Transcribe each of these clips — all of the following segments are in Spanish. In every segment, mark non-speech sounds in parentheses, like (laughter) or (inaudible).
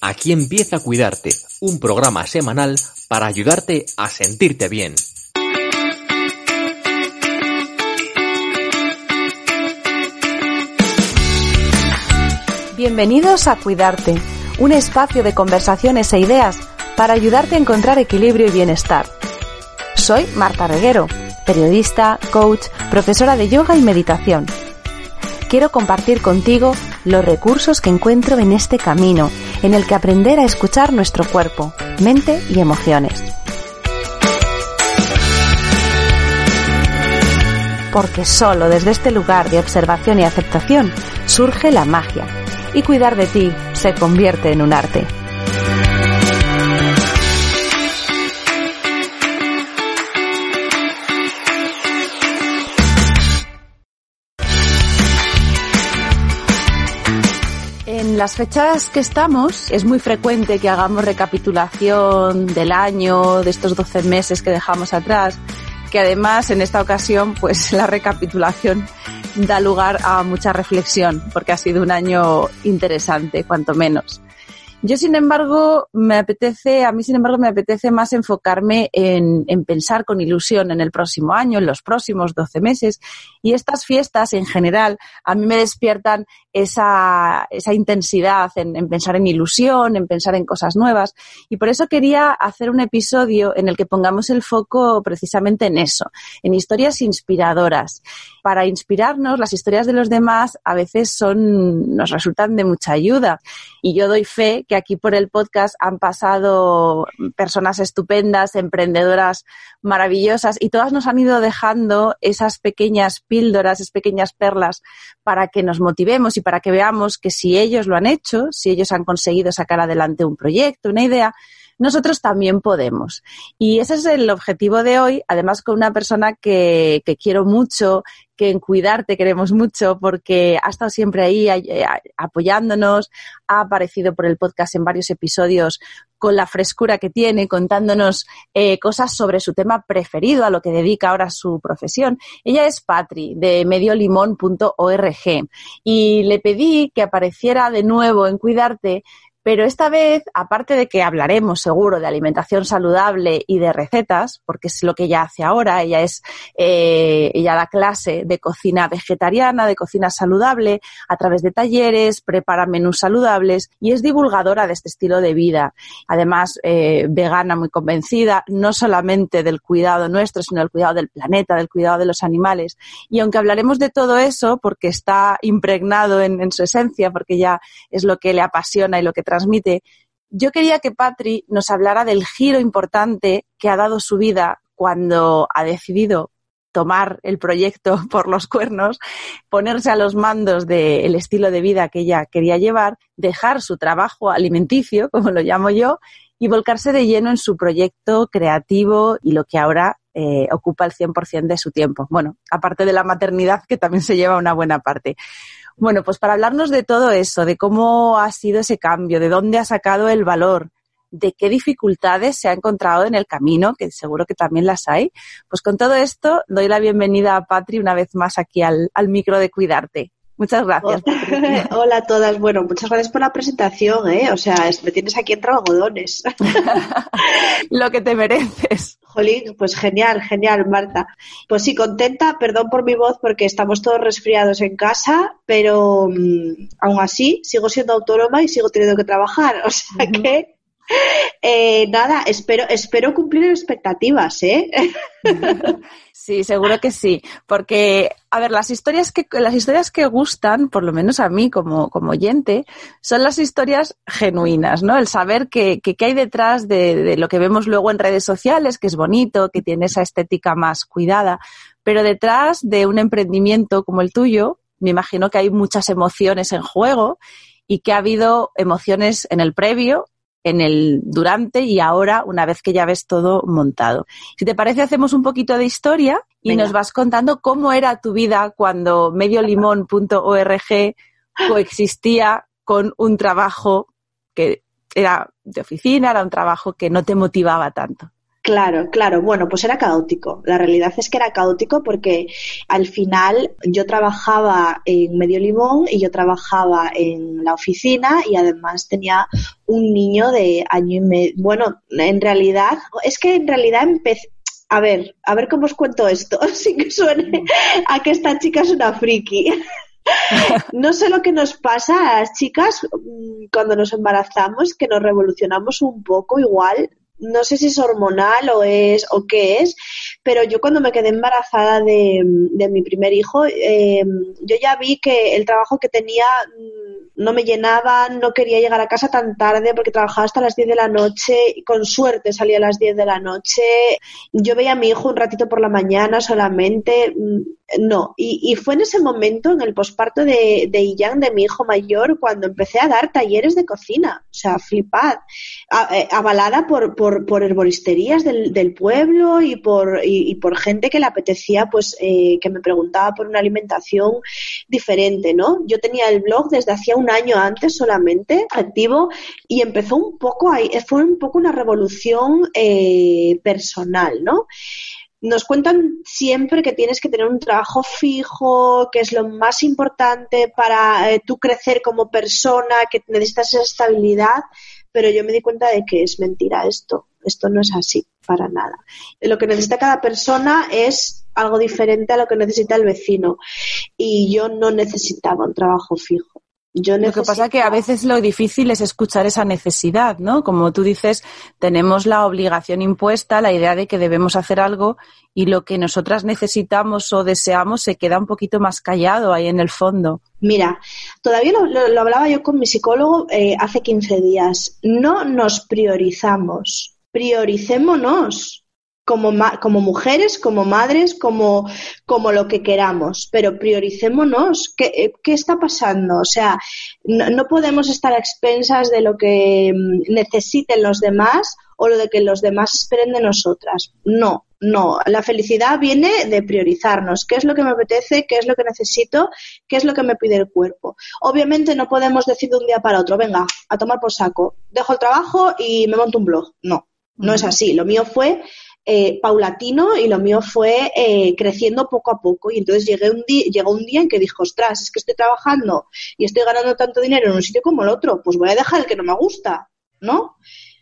Aquí empieza Cuidarte, un programa semanal para ayudarte a sentirte bien. Bienvenidos a Cuidarte, un espacio de conversaciones e ideas para ayudarte a encontrar equilibrio y bienestar. Soy Marta Reguero, periodista, coach, profesora de yoga y meditación. Quiero compartir contigo los recursos que encuentro en este camino, en el que aprender a escuchar nuestro cuerpo, mente y emociones. Porque solo desde este lugar de observación y aceptación surge la magia y cuidar de ti se convierte en un arte. En las fechas que estamos es muy frecuente que hagamos recapitulación del año, de estos 12 meses que dejamos atrás, que además en esta ocasión pues (laughs) la recapitulación da lugar a mucha reflexión porque ha sido un año interesante, cuanto menos. Yo, sin embargo, me apetece, a mí, sin embargo, me apetece más enfocarme en, en, pensar con ilusión en el próximo año, en los próximos 12 meses. Y estas fiestas, en general, a mí me despiertan esa, esa intensidad en, en, pensar en ilusión, en pensar en cosas nuevas. Y por eso quería hacer un episodio en el que pongamos el foco precisamente en eso, en historias inspiradoras. Para inspirarnos, las historias de los demás a veces son, nos resultan de mucha ayuda. Y yo doy fe que aquí por el podcast han pasado personas estupendas, emprendedoras maravillosas y todas nos han ido dejando esas pequeñas píldoras, esas pequeñas perlas para que nos motivemos y para que veamos que si ellos lo han hecho, si ellos han conseguido sacar adelante un proyecto, una idea, nosotros también podemos. Y ese es el objetivo de hoy, además con una persona que, quiero mucho, que en Cuidarte queremos mucho porque ha estado siempre ahí apoyándonos, ha aparecido por el podcast en varios episodios con la frescura que tiene, contándonos eh, cosas sobre su tema preferido, a lo que dedica ahora su profesión. Ella es Patri, de mediolimón.org, y le pedí que apareciera de nuevo en Cuidarte pero esta vez, aparte de que hablaremos seguro de alimentación saludable y de recetas, porque es lo que ella hace ahora, ella es, eh, ella da clase de cocina vegetariana, de cocina saludable, a través de talleres, prepara menús saludables y es divulgadora de este estilo de vida. Además, eh, vegana muy convencida, no solamente del cuidado nuestro, sino del cuidado del planeta, del cuidado de los animales. Y aunque hablaremos de todo eso, porque está impregnado en, su esencia, porque ya es lo que le apasiona y lo que transmite. Yo quería que Patri nos hablara del giro importante que ha dado su vida cuando ha decidido tomar el proyecto (laughs) por los cuernos, ponerse a los mandos del estilo de vida que ella quería llevar, dejar su trabajo alimenticio, (laughs) como lo llamo yo, y volcarse de lleno en su proyecto creativo y lo que ahora eh, ocupa el 100% de su tiempo. Bueno, aparte de la maternidad, que también se lleva una buena parte. Bueno, pues para hablarnos de todo eso, de cómo ha sido ese cambio, de dónde ha sacado el valor, de qué dificultades se ha encontrado en el camino, que seguro que también las hay. Pues con todo esto, doy la bienvenida a Patri una vez más aquí al, al micro de Cuidarte. Muchas gracias. (laughs) Hola a todas. Bueno, muchas gracias por la presentación, ¿eh? O sea, me tienes aquí entre algodones. (laughs) Lo que te mereces. Jolín, pues genial, genial, Marta. Pues sí, contenta, perdón por mi voz porque estamos todos resfriados en casa, pero um, aún así sigo siendo autónoma y sigo teniendo que trabajar. O sea uh -huh. que (laughs) eh, nada, espero, espero cumplir expectativas, ¿eh? (laughs) Sí, seguro que sí, porque a ver, las historias que las historias que gustan, por lo menos a mí como, como oyente, son las historias genuinas, ¿no? El saber que, que, que hay detrás de, de, lo que vemos luego en redes sociales, que es bonito, que tiene esa estética más cuidada, pero detrás de un emprendimiento como el tuyo, me imagino que hay muchas emociones en juego y que ha habido emociones en el previo en el durante y ahora una vez que ya ves todo montado. Si te parece, hacemos un poquito de historia y Venga. nos vas contando cómo era tu vida cuando mediolimón.org coexistía con un trabajo que era de oficina, era un trabajo que no te motivaba tanto. Claro, claro. Bueno, pues era caótico. La realidad es que era caótico porque al final yo trabajaba en Medio Limón y yo trabajaba en la oficina y además tenía un niño de año y medio. Bueno, en realidad, es que en realidad empecé. A ver, a ver cómo os cuento esto, (laughs) sin que suene a que esta chica es una friki. (laughs) No sé lo que nos pasa a las chicas mm, cuando nos embarazamos, que nos revolucionamos un poco igual no sé si es hormonal o es o qué es, pero yo cuando me quedé embarazada de, mi primer hijo, eh, yo ya vi que el trabajo que tenía mm, no me llenaba, no quería llegar a casa tan tarde porque trabajaba hasta las 10 de la noche y con suerte salía a las 10 de la noche. Yo veía a mi hijo un ratito por la mañana solamente. Mm, no, y, fue en ese momento, en el posparto de, de Iyan, de mi hijo mayor, cuando empecé a dar talleres de cocina. O sea, flipad. Eh, avalada por, por, por herboristerías del, del, pueblo y por, y, por gente que le apetecía, pues, eh, que me preguntaba por una alimentación diferente, ¿no? Yo tenía el blog desde hacía un año antes solamente, activo, y empezó un poco ahí, fue un poco una revolución eh, personal, ¿no? nos cuentan siempre que tienes que tener un trabajo fijo, que es lo más importante para eh, tú crecer como persona, que necesitas esa estabilidad, pero yo me di cuenta de que es mentira esto. Esto no es así para nada. Lo que necesita cada persona es algo diferente a lo que necesita el vecino. Y yo no necesitaba un trabajo fijo. Lo que pasa es que a veces lo difícil es escuchar esa necesidad, ¿no? Como tú dices, tenemos la obligación impuesta, la idea de que debemos hacer algo y lo que nosotras necesitamos o deseamos se queda un poquito más callado ahí en el fondo. Mira, todavía lo, hablaba yo con mi psicólogo eh, hace 15 días. No nos priorizamos, prioricémonos como, como mujeres, como madres, como, como lo que queramos, pero prioricémonos. ¿Qué, eh, qué está pasando? O sea, no, podemos estar a expensas de lo que mm, necesiten los demás o lo de que los demás esperen de nosotras. No, no. La felicidad viene de priorizarnos. ¿Qué es lo que me apetece? ¿Qué es lo que necesito? ¿Qué es lo que me pide el cuerpo? Obviamente no podemos decir de un día para otro, venga, a tomar por saco, dejo el trabajo y me monto un blog. No, no es así. Lo mío fue eh, paulatino y lo mío fue eh, creciendo poco a poco. Y entonces llegué un llegó un día en que dijo, ostras, es que estoy trabajando y estoy ganando tanto dinero en un sitio como el otro, pues voy a dejar el que no me gusta, ¿no?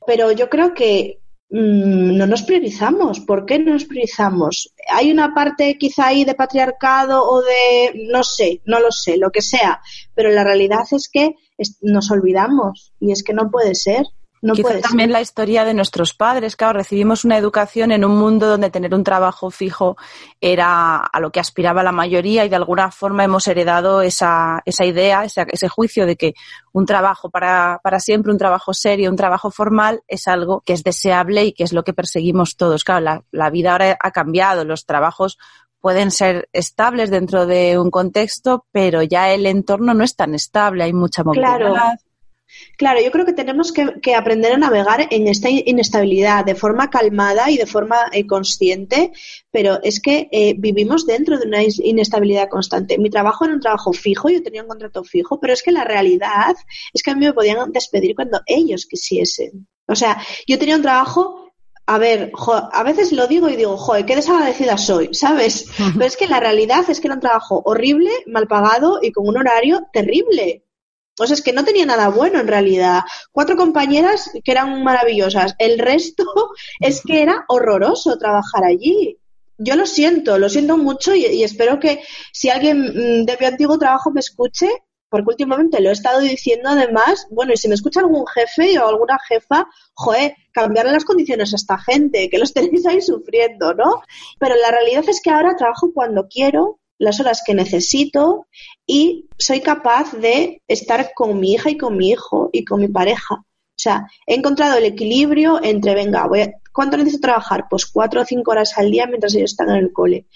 Pero yo creo que mm, no nos priorizamos. ¿Por qué no nos priorizamos? Hay una parte quizá ahí de patriarcado o de, no sé, no lo sé, lo que sea, pero la realidad es que nos olvidamos y es que no puede ser. No Quizá también la historia de nuestros padres. Claro, recibimos una educación en un mundo donde tener un trabajo fijo era a lo que aspiraba la mayoría y de alguna forma hemos heredado esa, esa idea, ese, ese juicio de que un trabajo para, para siempre, un trabajo serio, un trabajo formal es algo que es deseable y que es lo que perseguimos todos. Claro, la, la vida ahora ha cambiado, los trabajos pueden ser estables dentro de un contexto, pero ya el entorno no es tan estable, hay mucha movilidad. Claro. Claro, yo creo que tenemos que, aprender a navegar en esta inestabilidad de forma calmada y de forma eh, consciente, pero es que eh, vivimos dentro de una inestabilidad constante. Mi trabajo era un trabajo fijo, yo tenía un contrato fijo, pero es que la realidad es que a mí me podían despedir cuando ellos quisiesen. O sea, yo tenía un trabajo a ver, a veces lo digo y digo, joder, qué desagradecida soy, ¿sabes? Pero es que la realidad es que era un trabajo horrible, mal pagado y con un horario terrible. O sea, es que no tenía nada bueno en realidad. Cuatro compañeras que eran maravillosas. El resto (laughs) es que era horroroso trabajar allí. Yo lo siento, lo siento mucho y, espero que si alguien mm, de mi antiguo trabajo me escuche, porque últimamente lo he estado diciendo además, bueno, y si me escucha algún jefe o alguna jefa, joder, cambiarle las condiciones a esta gente, que los (laughs) tenéis ahí sufriendo, ¿no? Pero la realidad es que ahora trabajo cuando quiero, las horas que necesito y soy capaz de estar con mi hija y con mi hijo y con mi pareja. O sea, he encontrado el equilibrio entre, venga, voy ¿cuánto necesito trabajar? Pues cuatro o cinco horas al día mientras ellos están en el cole.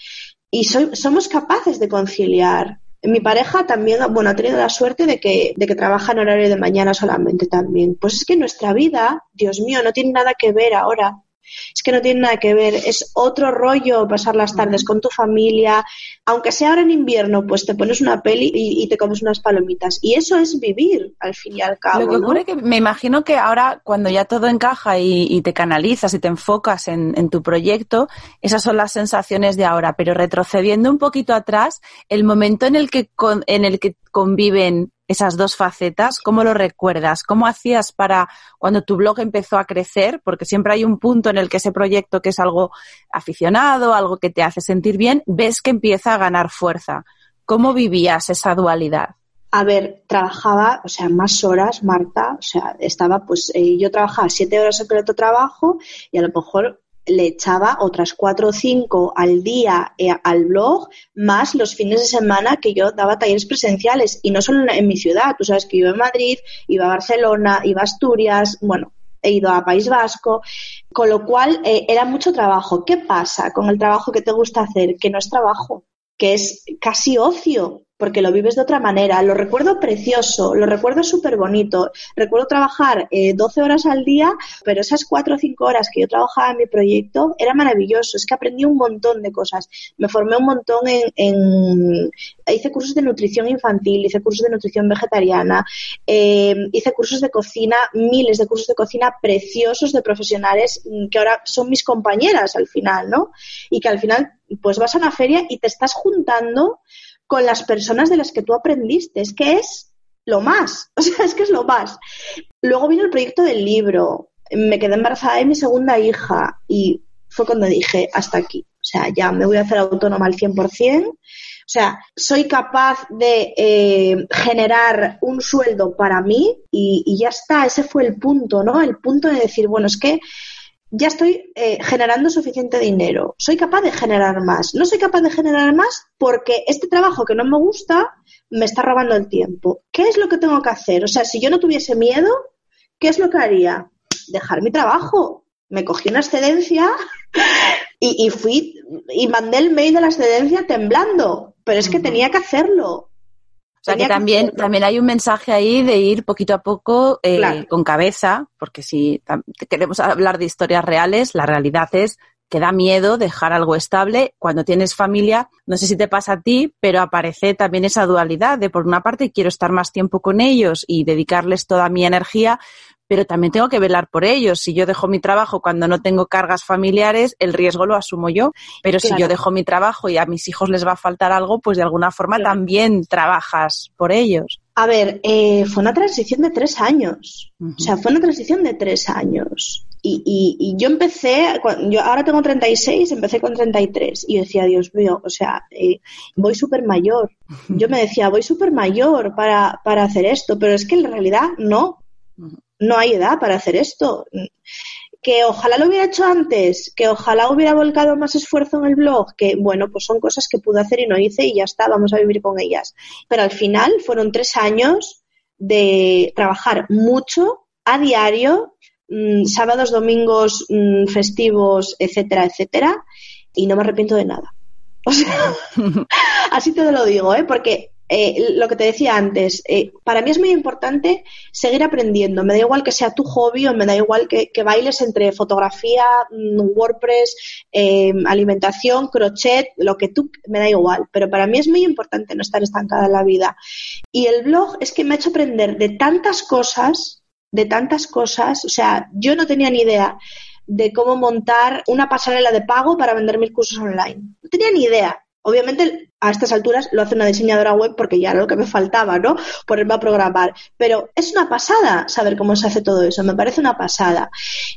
Y soy, somos capaces de conciliar. Mi pareja también, bueno, ha tenido la suerte de que, de que trabaja en horario de mañana solamente también. Pues es que nuestra vida, Dios mío, no tiene nada que ver ahora Es que no tiene nada que ver, es otro rollo pasar las tardes con tu familia, aunque sea ahora en invierno, pues te pones una peli y, te comes unas palomitas. Y eso es vivir, al fin y al cabo. Lo que ocurre que me imagino que ahora, cuando ya todo encaja y, te canalizas y te enfocas en, en, tu proyecto, esas son las sensaciones de ahora. Pero retrocediendo un poquito atrás, el momento en el que, en el que conviven esas dos facetas, ¿cómo lo recuerdas? ¿Cómo hacías para cuando tu blog empezó a crecer? Porque siempre hay un punto en el que ese proyecto que es algo aficionado, algo que te hace sentir bien, ves que empieza a ganar fuerza. ¿Cómo vivías esa dualidad? A ver, trabajaba, o sea, más horas, Marta, o sea, estaba, pues, eh, yo trabajaba siete horas en el trabajo y a lo mejor le echaba otras cuatro o cinco al día eh, al blog, más los fines de semana que yo daba talleres presenciales, y no solo en, mi ciudad, tú sabes que iba a Madrid, iba a Barcelona, iba a Asturias, bueno, he ido a País Vasco, con lo cual eh, era mucho trabajo. ¿Qué pasa con el trabajo que te gusta hacer? Que no es trabajo, que es casi ocio, porque lo vives de otra manera. Lo recuerdo precioso, lo recuerdo súper bonito. Recuerdo trabajar eh, 12 horas al día, pero esas 4 o 5 horas que yo trabajaba en mi proyecto era maravilloso. Es que aprendí un montón de cosas. Me formé un montón en. hice cursos de nutrición infantil, hice cursos de nutrición vegetariana, eh, hice cursos de cocina, miles de cursos de cocina preciosos de profesionales que ahora son mis compañeras al final, ¿no? Y que al final, pues vas a una feria y te estás juntando con las personas de las que tú aprendiste. Es que es lo más, (laughs) o sea, es que es lo más. Luego vino el proyecto del libro, me quedé embarazada de mi segunda hija y fue cuando dije, hasta aquí, o sea, ya me voy a hacer autónoma al 100%. O sea, soy capaz de eh, generar un sueldo para mí y, y, ya está, ese fue el punto, ¿no? El punto de decir, bueno, es que ya estoy eh, generando suficiente dinero, soy capaz de generar más. No soy capaz de generar más porque este trabajo que no me gusta me está robando el tiempo. ¿Qué es lo que tengo que hacer? O sea, si yo no tuviese miedo, ¿qué es lo que haría? Dejar mi trabajo. Me cogí una excedencia (laughs) y, y fui y mandé el mail de la excedencia temblando, pero es que tenía que hacerlo. O sea que también, también hay un mensaje ahí de ir poquito a poco eh, con cabeza, porque si queremos hablar de historias reales, la realidad es que da miedo dejar algo estable. Cuando tienes familia, no sé si te pasa a ti, pero aparece también esa dualidad de, por una parte, quiero estar más tiempo con ellos y dedicarles toda mi energía, pero también tengo que velar por ellos. Si yo dejo mi trabajo cuando no tengo cargas familiares, el riesgo lo asumo yo. Pero si yo dejo mi trabajo y a mis hijos les va a faltar algo, pues de alguna forma también trabajas por ellos. A ver, eh, fue una transición de tres años. O sea, fue una transición de tres años. Y, yo empecé, yo ahora tengo 36, empecé con 33 y decía, Dios mío, o sea, eh, voy súper mayor. Yo me decía, voy súper mayor para, para hacer esto, pero es que en realidad no no hay edad para hacer esto. Que ojalá lo hubiera hecho antes, que ojalá hubiera volcado más esfuerzo en el blog, que bueno, pues son cosas que pude hacer y no hice y ya está, vamos a vivir con ellas. Pero al final fueron tres años de trabajar mucho a diario, mm, sábados, domingos, mm, festivos, etcétera, etcétera, y no me arrepiento de nada. O sea, (laughs) así te lo digo, ¿eh? Porque eh, lo que te decía antes, eh, para mí es muy importante seguir aprendiendo. Me da igual que sea tu hobby o me da igual que, bailes entre fotografía, mm, WordPress, eh, alimentación, crochet, lo que tú, me da igual. Pero para mí es muy importante no estar estancada en la vida. Y el blog es que me ha hecho aprender de tantas cosas, de tantas cosas. O sea, yo no tenía ni idea de cómo montar una pasarela de pago para vender mis cursos online. No tenía ni idea. Obviamente, a estas alturas lo hace una diseñadora web porque ya era lo que me faltaba, ¿no? Ponerme a programar. Pero es una pasada saber cómo se hace todo eso, me parece una pasada.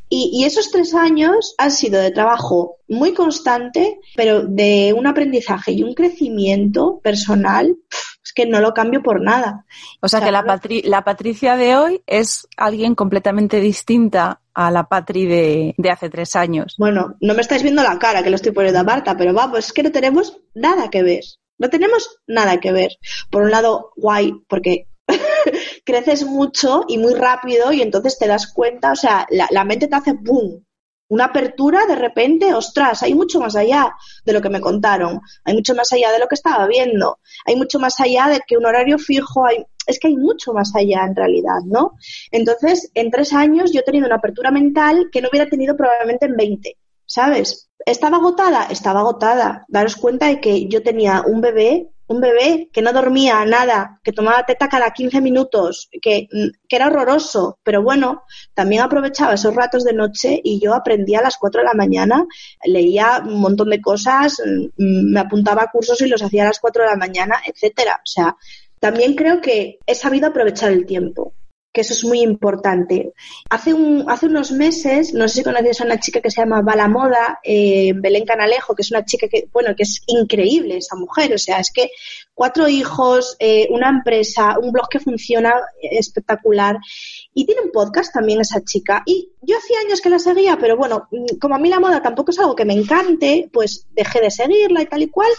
Y, esos tres años han sido de trabajo muy constante, pero de un aprendizaje y un crecimiento personal es que no lo cambio por nada. O sea, que la, la Patricia de hoy es alguien completamente distinta a la Patri de, de, hace tres años. Bueno, no me estáis viendo la cara que lo estoy poniendo a Marta, pero vamos, es que no tenemos nada que ver. No tenemos nada que ver. Por un lado, guay, porque (laughs) creces mucho y muy rápido y entonces te das cuenta, o sea, la, mente te hace boom. Una apertura de repente, ostras, hay mucho más allá de lo que me contaron, hay mucho más allá de lo que estaba viendo, hay mucho más allá de que un horario fijo, hay, es que hay mucho más allá en realidad, ¿no? Entonces, en tres años yo he tenido una apertura mental que no hubiera tenido probablemente en 20, ¿sabes? ¿Estaba agotada? Estaba agotada. Daros cuenta de que yo tenía un bebé un bebé que no dormía nada, que tomaba teta cada 15 minutos, que, que, era horroroso, pero bueno, también aprovechaba esos ratos de noche y yo aprendía a las 4 de la mañana, leía un montón de cosas, mm, me apuntaba a cursos y los hacía a las 4 de la mañana, etcétera. O sea, también creo que he sabido aprovechar el tiempo que eso es muy importante. Hace, un, hace unos meses, no sé si conoces a una chica que se llama Bala Moda, eh, Belén Canalejo, que es una chica que, bueno, que es increíble esa mujer, o sea, es que cuatro hijos, eh, una empresa, un blog que funciona espectacular y tiene un podcast también esa chica. Y yo hacía años que la seguía, pero bueno, como a mí la moda tampoco es algo que me encante, pues dejé de seguirla y tal y cual,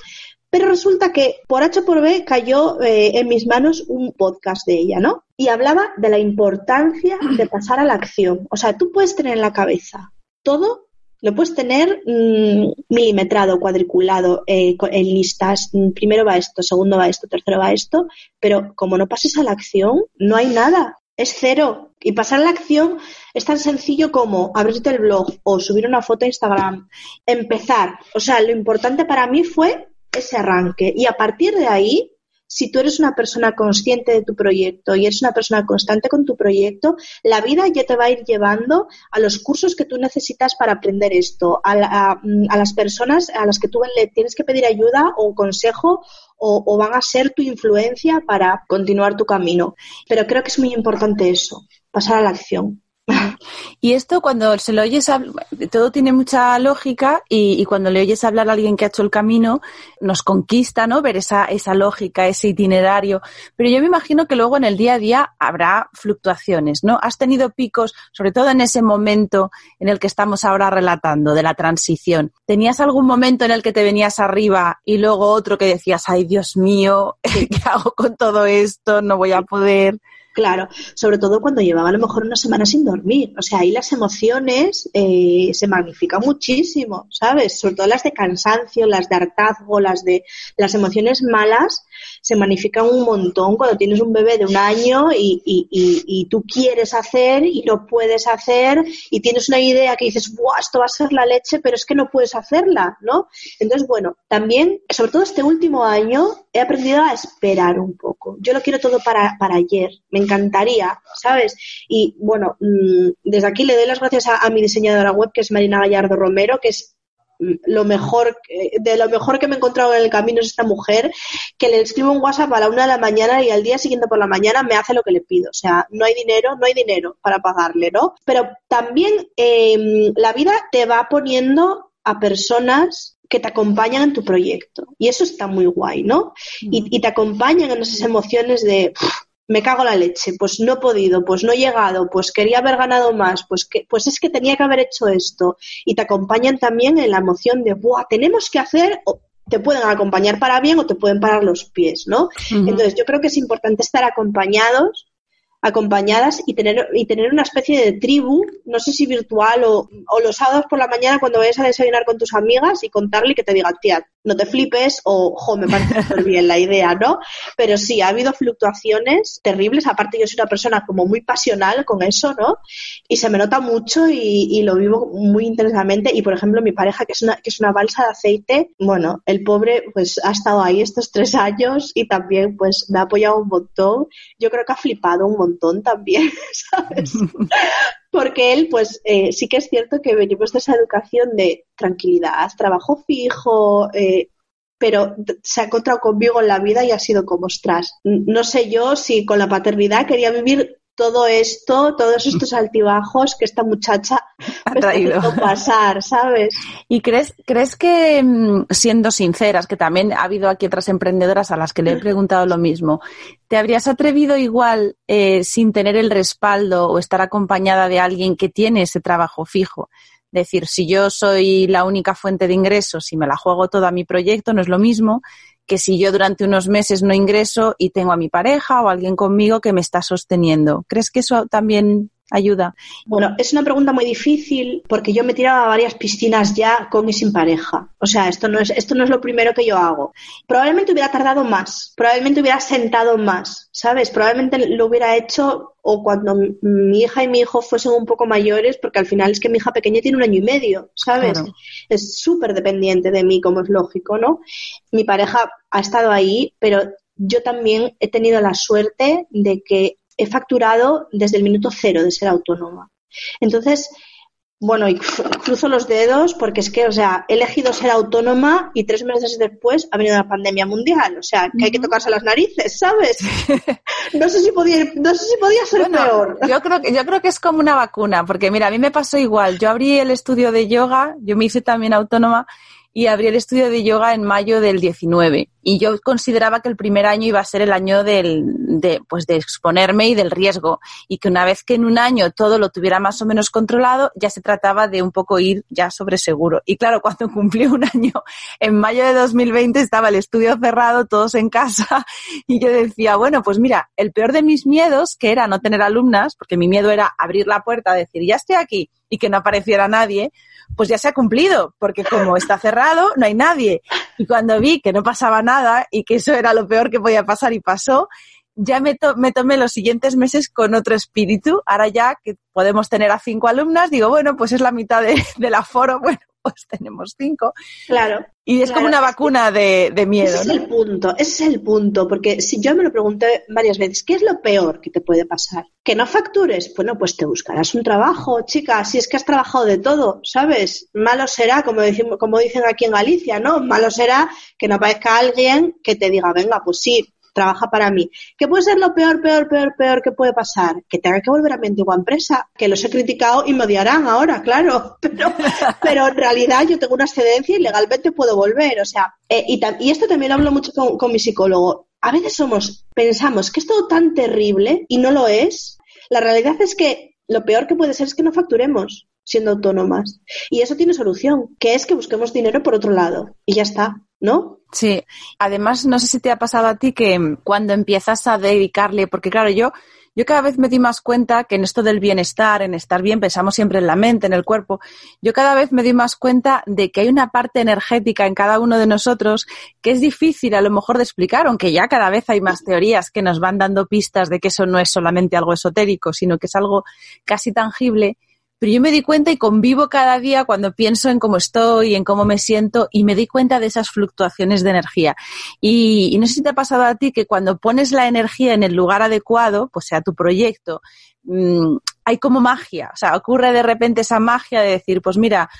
pero resulta que por H por B cayó eh, en mis manos un podcast de ella, ¿no? Y hablaba de la importancia de pasar a la acción. O sea, tú puedes tener en la cabeza todo, lo puedes tener mm, milimetrado, cuadriculado, eh, en listas. Mm, primero va esto, segundo va esto, tercero va esto, pero como no pases a la acción, no hay nada. Es cero. Y pasar a la acción es tan sencillo como abrirte el blog o subir una foto a Instagram. Empezar. O sea, lo importante para mí fue ese arranque. Y a partir de ahí, si tú eres una persona consciente de tu proyecto y eres una persona constante con tu proyecto, la vida ya te va a ir llevando a los cursos que tú necesitas para aprender esto, a, las personas a las que tú le tienes que pedir ayuda o consejo o, o van a ser tu influencia para continuar tu camino. Pero creo que es muy importante eso, pasar a la acción. Y esto cuando se lo oyes, todo tiene mucha lógica y, cuando le oyes hablar a alguien que ha hecho el camino, nos conquista, ¿no? Ver esa, esa lógica, ese itinerario. Pero yo me imagino que luego en el día a día habrá fluctuaciones, ¿no? Has tenido picos, sobre todo en ese momento en el que estamos ahora relatando, de la transición. ¿Tenías algún momento en el que te venías arriba y luego otro que decías, ay Dios mío, (laughs) ¿qué hago con todo esto? No voy a poder. Claro, sobre todo cuando llevaba a lo mejor una semana sin dormir. O sea, ahí las emociones eh, se magnifican muchísimo, ¿sabes? Sobre todo las de cansancio, las de hartazgo, las de las emociones malas se magnifican un montón cuando tienes un bebé de un año y, y, y, tú quieres hacer y no puedes hacer y tienes una idea que dices, ¡buah, esto va a ser la leche! Pero es que no puedes hacerla, ¿no? Entonces, bueno, también, sobre todo este último año, he aprendido a esperar un poco. Yo lo quiero todo para, para ayer. Encantaría, ¿sabes? Y bueno, mm, desde aquí le doy las gracias a, a mi diseñadora web, que es Marina Gallardo Romero, que es lo mejor, de lo mejor que me he encontrado en el camino es esta mujer, que le escribo un WhatsApp a la una de la mañana y al día siguiente por la mañana me hace lo que le pido. O sea, no hay dinero, no hay dinero para pagarle, ¿no? Pero también em, la vida te va poniendo a personas que te acompañan en tu proyecto. Y eso está muy guay, ¿no? Y, mm. y te acompañan en esas emociones de, me cago la leche, pues no he podido, pues no he llegado, pues quería haber ganado más, pues que, pues es que tenía que haber hecho esto. Y te acompañan también en la emoción de, ¡buah! Tenemos que hacer, o te pueden acompañar para bien o te pueden parar los pies, ¿no? Entonces yo creo que es importante estar acompañados acompañadas y tener, y tener una especie de tribu, no sé si virtual o, o los sábados por la mañana cuando vayas a desayunar con tus amigas y contarle que te diga, tía, no te flipes o, jo, me parece (laughs) súper bien la idea, ¿no? Pero sí, ha habido fluctuaciones terribles, aparte yo soy una persona como muy pasional con eso, ¿no? Y se me nota mucho y, y lo vivo muy intensamente y, por ejemplo, mi pareja, que es, una, que es una balsa de aceite, bueno, el pobre pues ha estado ahí estos tres años y también pues me ha apoyado un montón. Yo creo que ha flipado un montón también, (laughs) ¿sabes? (laughs) Porque él, pues eh, sí que es cierto que venimos de esa educación de tranquilidad, trabajo fijo, eh, pero se ha encontrado conmigo en la vida y ha sido como, ostras, no sé yo si con la paternidad quería vivir todo esto, todos estos (laughs) altibajos que esta muchacha ha traído pasar, ¿sabes? ¿Y crees, crees que, mm, siendo sinceras, que también ha habido aquí otras emprendedoras a las que le he preguntado lo mismo, ¿te habrías atrevido igual eh, sin tener el respaldo o estar acompañada de alguien que tiene ese trabajo fijo? Decir, si yo soy la única fuente de ingresos y me la juego toda mi proyecto, no es lo mismo que si yo durante unos meses no ingreso y tengo a mi pareja o alguien conmigo que me está sosteniendo. ¿Crees que eso también ayuda? Bueno, es una pregunta muy difícil porque yo me tiraba a varias piscinas ya con y sin pareja. O sea, esto no es, esto no es lo primero que yo hago. Probablemente hubiera tardado más, probablemente hubiera sentado más, ¿sabes? Probablemente lo hubiera hecho o cuando mi hija y mi hijo fuesen un poco mayores, porque al final es que mi hija pequeña tiene un año y medio, ¿sabes? Es súper dependiente de mí, como es lógico, ¿no? Mi pareja ha estado ahí, pero yo también he tenido la suerte de que he facturado desde el minuto cero de ser autónoma. Entonces, bueno, y cruzo los dedos porque es que, o sea, he elegido ser autónoma y tres meses después ha venido la pandemia mundial. O sea, que hay que tocarse las narices, ¿sabes? (laughs) no sé si podía, no sé si podía ser peor. Yo creo, que, yo creo que es como una vacuna, porque mira, a mí me pasó igual. Yo abrí el estudio de yoga, yo me hice también autónoma y abrí el estudio de yoga en mayo del 19. Y yo consideraba que el primer año iba a ser el año del, de, pues de exponerme y del riesgo. Y que una vez que en un año todo lo tuviera más o menos controlado, ya se trataba de un poco ir ya sobre seguro. Y claro, cuando (laughs) cumplí un año, en mayo de 2020 estaba el estudio cerrado, todos en casa. (laughs) Y yo decía, bueno, pues mira, el peor de mis miedos, que era no tener alumnas, porque mi miedo era abrir la puerta, decir, ya estoy aquí y que no apareciera nadie, pues ya se ha cumplido, porque como está cerrado, no hay nadie. Y cuando vi que no pasaba nada y que eso era lo peor que podía pasar y pasó, ya me, me tomé los siguientes meses con otro espíritu. Ahora ya que podemos tener a cinco alumnas, digo, bueno, pues es la mitad de, del aforo, (laughs) bueno, pues (laughs) tenemos cinco. Claro. Y es como una vacuna de, miedo. Ese es el punto, ese es el punto, porque si yo me lo pregunté varias veces, ¿qué es lo peor que te puede pasar? ¿Que no factures? Bueno, pues te buscarás un trabajo, chica, si es que has trabajado de todo, ¿sabes? Malo será, como, decimos, como dicen aquí en Galicia, ¿no? Malo será que no aparezca alguien que te diga, venga, pues sí, trabaja para mí. ¿Qué puede ser lo peor, peor, peor, peor que puede pasar? Que tenga que volver a mi antigua empresa, que los he criticado y me odiarán ahora, claro, (laughs) pero, pero en realidad yo tengo una excedencia y legalmente puedo volver, o sea, eh, y, esto también lo hablo mucho con, con mi psicólogo. A veces somos, pensamos que es todo tan terrible y no lo es. La realidad es que lo peor que puede ser es que no facturemos siendo autónomas. Y eso tiene solución, que es que busquemos dinero por otro lado. Y ya está. ¿No? Sí, además no sé si te ha pasado a ti que cuando empiezas a dedicarle, porque claro, yo, yo cada vez me di más cuenta que en esto del bienestar, en estar bien, pensamos siempre en la mente, en el cuerpo, yo cada vez me di más cuenta de que hay una parte energética en cada uno de nosotros que es difícil a lo mejor de explicar, aunque ya cada vez hay más teorías que nos van dando pistas de que eso no es solamente algo esotérico, sino que es algo casi tangible pero yo me di cuenta y convivo cada día cuando pienso en cómo estoy, en cómo me siento y me di cuenta de esas fluctuaciones de energía. Y, no sé si te ha pasado a ti que cuando pones la energía en el lugar adecuado, pues sea tu proyecto, mm, hay como magia, o sea, ocurre de repente esa magia de decir, pues mira,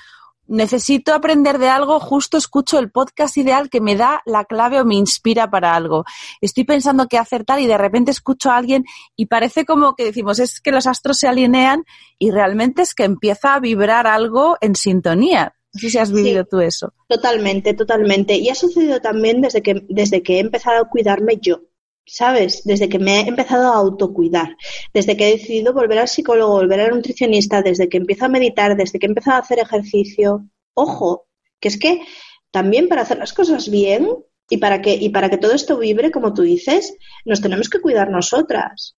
necesito aprender de algo, justo escucho el podcast ideal que me da la clave o me inspira para algo. Estoy pensando qué acertar y de repente escucho a alguien y parece como que decimos, es que los astros se alinean y realmente es que empieza a vibrar algo en sintonía. No sé si has vivido tú eso. Totalmente, totalmente. Y ha sucedido también desde que, desde que he empezado a cuidarme yo. ¿Sabes? Desde que me he empezado a autocuidar, desde que he decidido volver al psicólogo, volver al nutricionista, desde que empiezo a meditar, desde que he empezado a hacer ejercicio. Ojo, que es que también para hacer las cosas bien y para que, y para que todo esto vibre, como tú dices, nos tenemos que cuidar nosotras.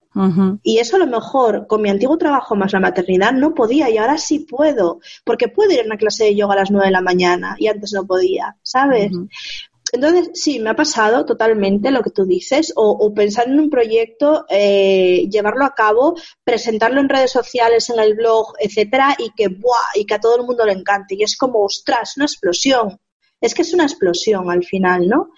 Y eso a lo mejor con mi antiguo trabajo más la maternidad no podía y ahora sí puedo, porque puedo ir a una clase de yoga a las nueve de la mañana y antes no podía, ¿sabes? Entonces, sí, me ha pasado totalmente lo que tú dices, o, pensar en un proyecto, eh, llevarlo a cabo, presentarlo en redes sociales, en el blog, etcétera, y que, ¡buah! y que a todo el mundo le encante. Y es como, ostras, una explosión. Es que es una explosión al final, ¿no?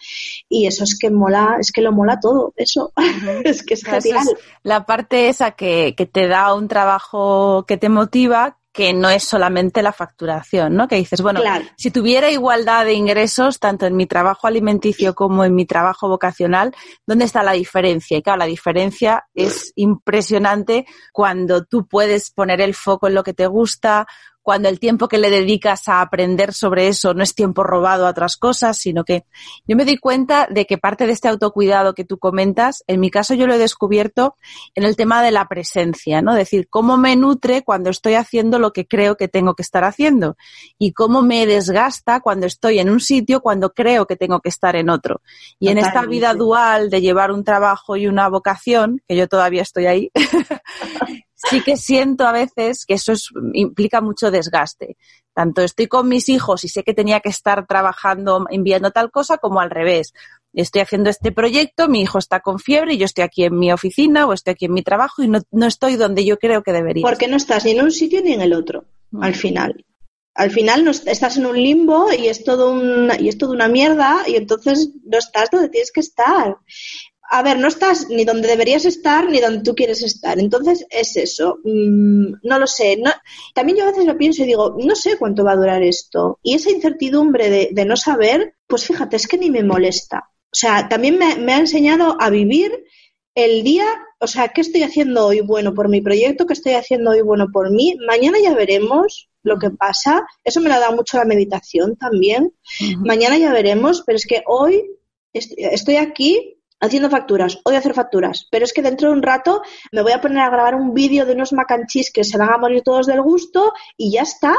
Y eso es que mola, es que lo mola todo, eso. (laughs) es que es genial. la parte esa que, que te da un trabajo que te motiva, que no es solamente la facturación, ¿no? Que dices, bueno, si tuviera igualdad de ingresos, tanto en mi trabajo alimenticio como en mi trabajo vocacional, ¿dónde está la diferencia? Y claro, la diferencia es impresionante cuando tú puedes poner el foco en lo que te gusta, cuando el tiempo que le dedicas a aprender sobre eso no es tiempo robado a otras cosas, sino que yo me di cuenta de que parte de este autocuidado que tú comentas, en mi caso yo lo he descubierto en el tema de la presencia, ¿no? Es decir, cómo me nutre cuando estoy haciendo lo que creo que tengo que estar haciendo y cómo me desgasta cuando estoy en un sitio cuando creo que tengo que estar en otro. Y en esta vida dual de llevar un trabajo y una vocación, que yo todavía estoy ahí, (laughs) sí que siento a veces que eso implica mucho desgaste. Tanto estoy con mis hijos y sé que tenía que estar trabajando, enviando tal cosa, como al revés. Estoy haciendo este proyecto, mi hijo está con fiebre y yo estoy aquí en mi oficina o estoy aquí en mi trabajo y no, no estoy donde yo creo que debería. Porque no estás ni en un sitio ni en el otro, mm. al final al final no, estás en un limbo y es todo una, y es todo una mierda y entonces no estás donde tienes que estar. A ver, no estás ni donde deberías estar ni donde tú quieres estar. Entonces es eso. Mm, no lo sé. No, también yo a veces lo pienso y digo, no sé cuánto va a durar esto. Y esa incertidumbre de, de no saber, pues fíjate, es que ni me molesta. O sea, también me, me ha enseñado a vivir el día, o sea, ¿qué estoy haciendo hoy bueno por mi proyecto? ¿Qué estoy haciendo hoy bueno por mí? Mañana ya veremos lo que pasa. Eso me lo ha dado mucho la meditación también. Mañana ya veremos, pero es que hoy estoy aquí haciendo facturas, odio hacer facturas, pero es que dentro de un rato me voy a poner a grabar un vídeo de unos macanchis que se van a morir todos del gusto y ya está.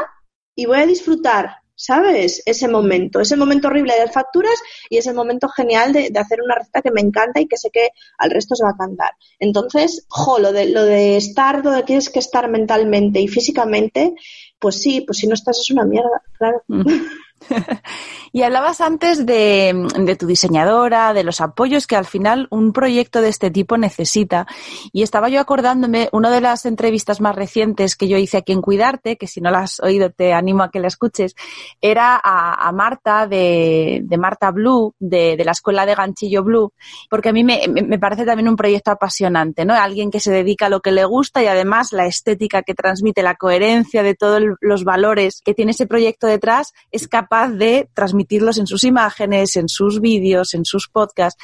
Y voy a disfrutar ¿sabes? Ese momento, ese momento horrible de las facturas y ese momento genial de, hacer una receta que me encanta y que sé que al resto se va a cantar. Entonces, jo, lo de, lo de estar donde tienes que estar mentalmente y físicamente, pues sí, pues si no estás es una mierda, claro. Mm. (laughs) (laughs) y hablabas antes de, tu diseñadora, de los apoyos que al final un proyecto de este tipo necesita. Y estaba yo acordándome, una de las entrevistas más recientes que yo hice aquí en Cuidarte, que si no la has oído te animo a que la escuches, era a, Marta de, Marta Blue, de, de, la escuela de Ganchillo Blue, porque a mí me, me, parece también un proyecto apasionante, ¿no? Alguien que se dedica a lo que le gusta y además la estética que transmite, la coherencia de todos los valores que tiene ese proyecto detrás es capaz de transmitirlos en sus imágenes, en sus vídeos, en sus podcasts.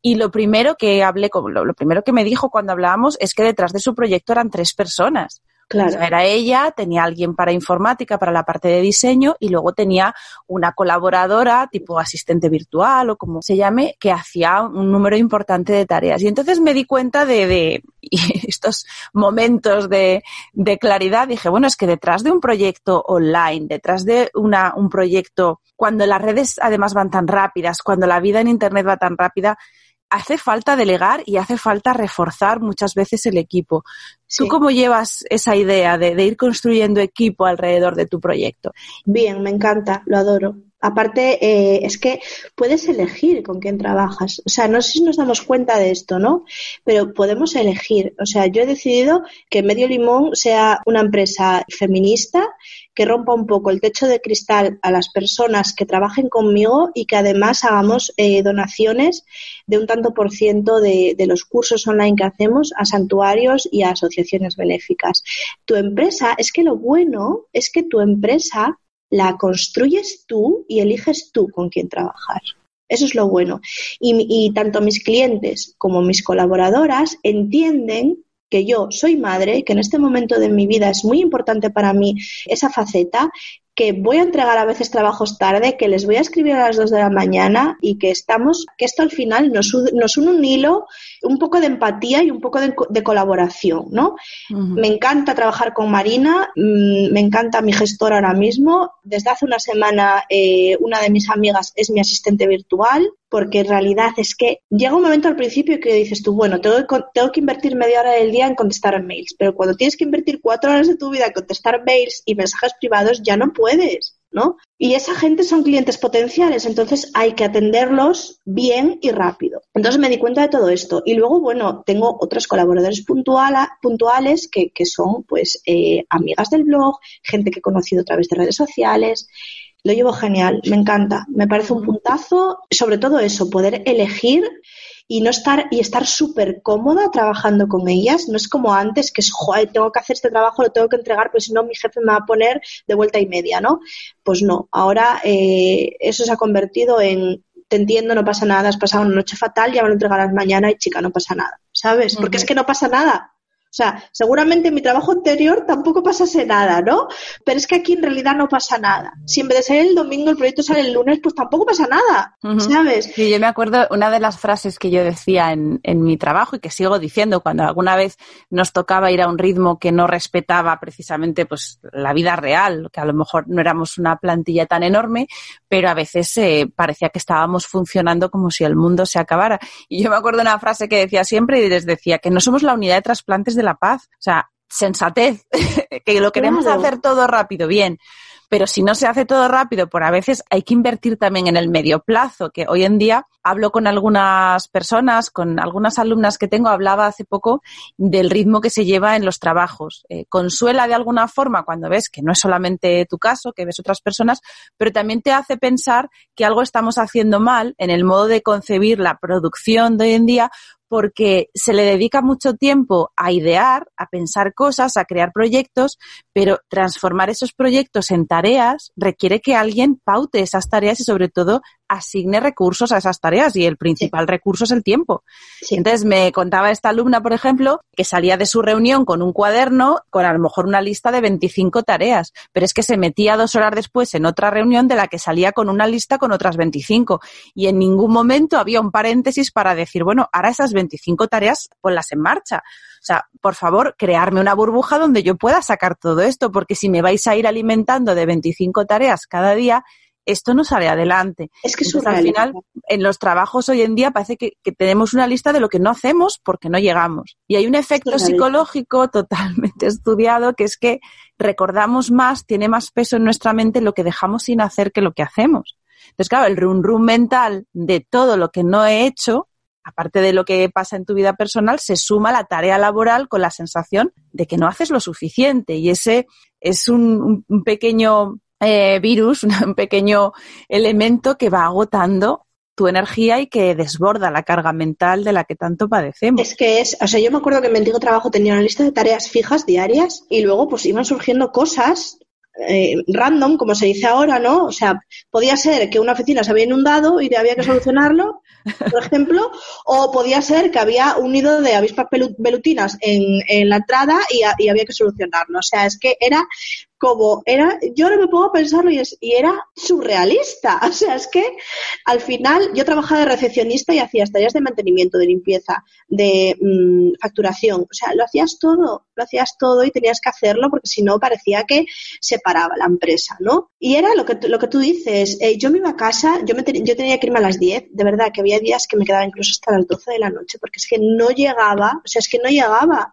Y lo primero que hablé, lo primero que me dijo cuando hablábamos es que detrás de su proyecto eran tres personas. Claro. era ella, tenía alguien para informática, para la parte de diseño, y luego tenía una colaboradora, tipo asistente virtual o como se llame, que hacía un número importante de tareas. Y entonces me di cuenta de, de (laughs) estos momentos de, de, claridad. Dije, bueno, es que detrás de un proyecto online, detrás de una, un proyecto, cuando las redes además van tan rápidas, cuando la vida en Internet va tan rápida, hace falta delegar y hace falta reforzar muchas veces el equipo. ¿Tú cómo llevas esa idea de, ir construyendo equipo alrededor de tu proyecto? Bien, me encanta, lo adoro. Aparte, eh, es que puedes elegir con quién trabajas. O sea, no sé si nos damos cuenta de esto, ¿no? Pero podemos elegir. O sea, yo he decidido que Medio Limón sea una empresa feminista que rompa un poco el techo de cristal a las personas que trabajen conmigo y que además hagamos eh, donaciones de un tanto por ciento de, de, los cursos online que hacemos a santuarios y a asociaciones benéficas. Tu empresa, es que lo bueno es que tu empresa la construyes tú y eliges tú con quién trabajar. Eso es lo bueno. Y, y, tanto mis clientes como mis colaboradoras entienden que yo soy madre, que en este momento de mi vida es muy importante para mí esa faceta, que voy a entregar a veces trabajos tarde, que les voy a escribir a las 2 de la mañana y que estamos, que esto al final nos, nos une un hilo, un poco de empatía y un poco de, colaboración, ¿no? Me encanta trabajar con Marina, mm, me encanta mi gestor ahora mismo. Desde hace una semana eh, una de mis amigas es mi asistente virtual, porque en realidad es que llega un momento al principio que dices tú, bueno, tengo que, tengo que invertir media hora del día en contestar mails, pero cuando tienes que invertir cuatro horas de tu vida en contestar mails y mensajes privados, ya no puedes, ¿no? Y esa gente son clientes potenciales, entonces hay que atenderlos bien y rápido. Entonces me di cuenta de todo esto. Y luego, bueno, tengo otros colaboradores puntuales que, que son, pues, eh, amigas del blog, gente que he conocido a través de redes sociales, lo llevo genial, me encanta, me parece un puntazo, sobre todo eso, poder elegir y no estar y estar súper cómoda trabajando con ellas. No es como antes que es, joder, tengo que hacer este trabajo, lo tengo que entregar, pues si no mi jefe me va a poner de vuelta y media, ¿no? Pues no, ahora eh, eso se ha convertido en te entiendo, no pasa nada, has pasado una noche fatal, ya me lo entregarás mañana y chica, no pasa nada, ¿sabes? Porque es que no pasa nada. O sea, seguramente en mi trabajo anterior tampoco pasase nada, ¿no? Pero es que aquí en realidad no pasa nada. Si en vez de ser el domingo el proyecto sale el lunes, pues tampoco pasa nada, ¿sabes? Sí, yo me acuerdo una de las frases que yo decía en, en mi trabajo y que sigo diciendo cuando alguna vez nos tocaba ir a un ritmo que no respetaba precisamente pues la vida real, que a lo mejor no éramos una plantilla tan enorme, pero a veces eh, parecía que estábamos funcionando como si el mundo se acabara. Y yo me acuerdo una frase que decía siempre y les decía que no somos la unidad de trasplantes de la paz. O sea, sensatez, (laughs) que lo queremos hacer todo rápido, bien. Pero si no se hace todo rápido, por a veces hay que invertir también en el medio plazo, que hoy en día hablo con algunas personas, con algunas alumnas que tengo, hablaba hace poco del ritmo que se lleva en los trabajos. Eh, consuela de alguna forma cuando ves que no es solamente tu caso, que ves otras personas, pero también te hace pensar que algo estamos haciendo mal en el modo de concebir la producción de hoy en día, porque se le dedica mucho tiempo a idear, a pensar cosas, a crear proyectos, pero transformar esos proyectos en tareas requiere que alguien paute esas tareas y sobre todo asigne recursos a esas tareas y el principal recurso es el tiempo. Entonces me contaba esta alumna, por ejemplo, que salía de su reunión con un cuaderno con a lo mejor una lista de 25 tareas, pero es que se metía dos horas después en otra reunión de la que salía con una lista con otras 25 y en ningún momento había un paréntesis para decir, bueno, ahora esas 25 tareas ponlas en marcha. O sea, por favor, crearme una burbuja donde yo pueda sacar todo esto, porque si me vais a ir alimentando de 25 tareas cada día, esto no sale adelante. Es que al final, en los trabajos hoy en día parece que, tenemos una lista de lo que no hacemos porque no llegamos. Y hay un efecto psicológico (laughs) totalmente estudiado que es que recordamos más, tiene más peso en nuestra mente lo que dejamos sin hacer que lo que hacemos. Entonces, claro, el run run mental de todo lo que no he hecho, aparte de lo que pasa en tu vida personal, se suma la tarea laboral con la sensación de que no haces lo suficiente. Y ese es un pequeño eh, virus, (laughs) un pequeño elemento que va agotando tu energía y que desborda la carga mental de la que tanto padecemos. Es que es, o sea, yo me acuerdo que en mi antiguo trabajo tenía una lista de tareas fijas diarias y luego pues iban surgiendo cosas eh, random, como se dice ahora, ¿no? O sea, podía ser que una oficina se había inundado y había que solucionarlo, por ejemplo, o podía ser que había un nido de avispas velutinas en, en la entrada y, y, había que solucionarlo. O sea, es que era como era, yo ahora me pongo a pensarlo y, es, y era surrealista. (laughs) O sea, es que al final yo trabajaba de recepcionista y hacías tareas de mantenimiento, de limpieza, de mm, facturación. O sea, lo hacías todo, lo hacías todo y tenías que hacerlo porque si no parecía que se paraba la empresa, ¿no? Y era lo que, lo que tú dices, eh, yo me iba a casa, yo, me yo tenía que irme a las 10, de verdad que había días que me quedaba incluso hasta las 12 de la noche porque es que no llegaba, o sea, es que no llegaba.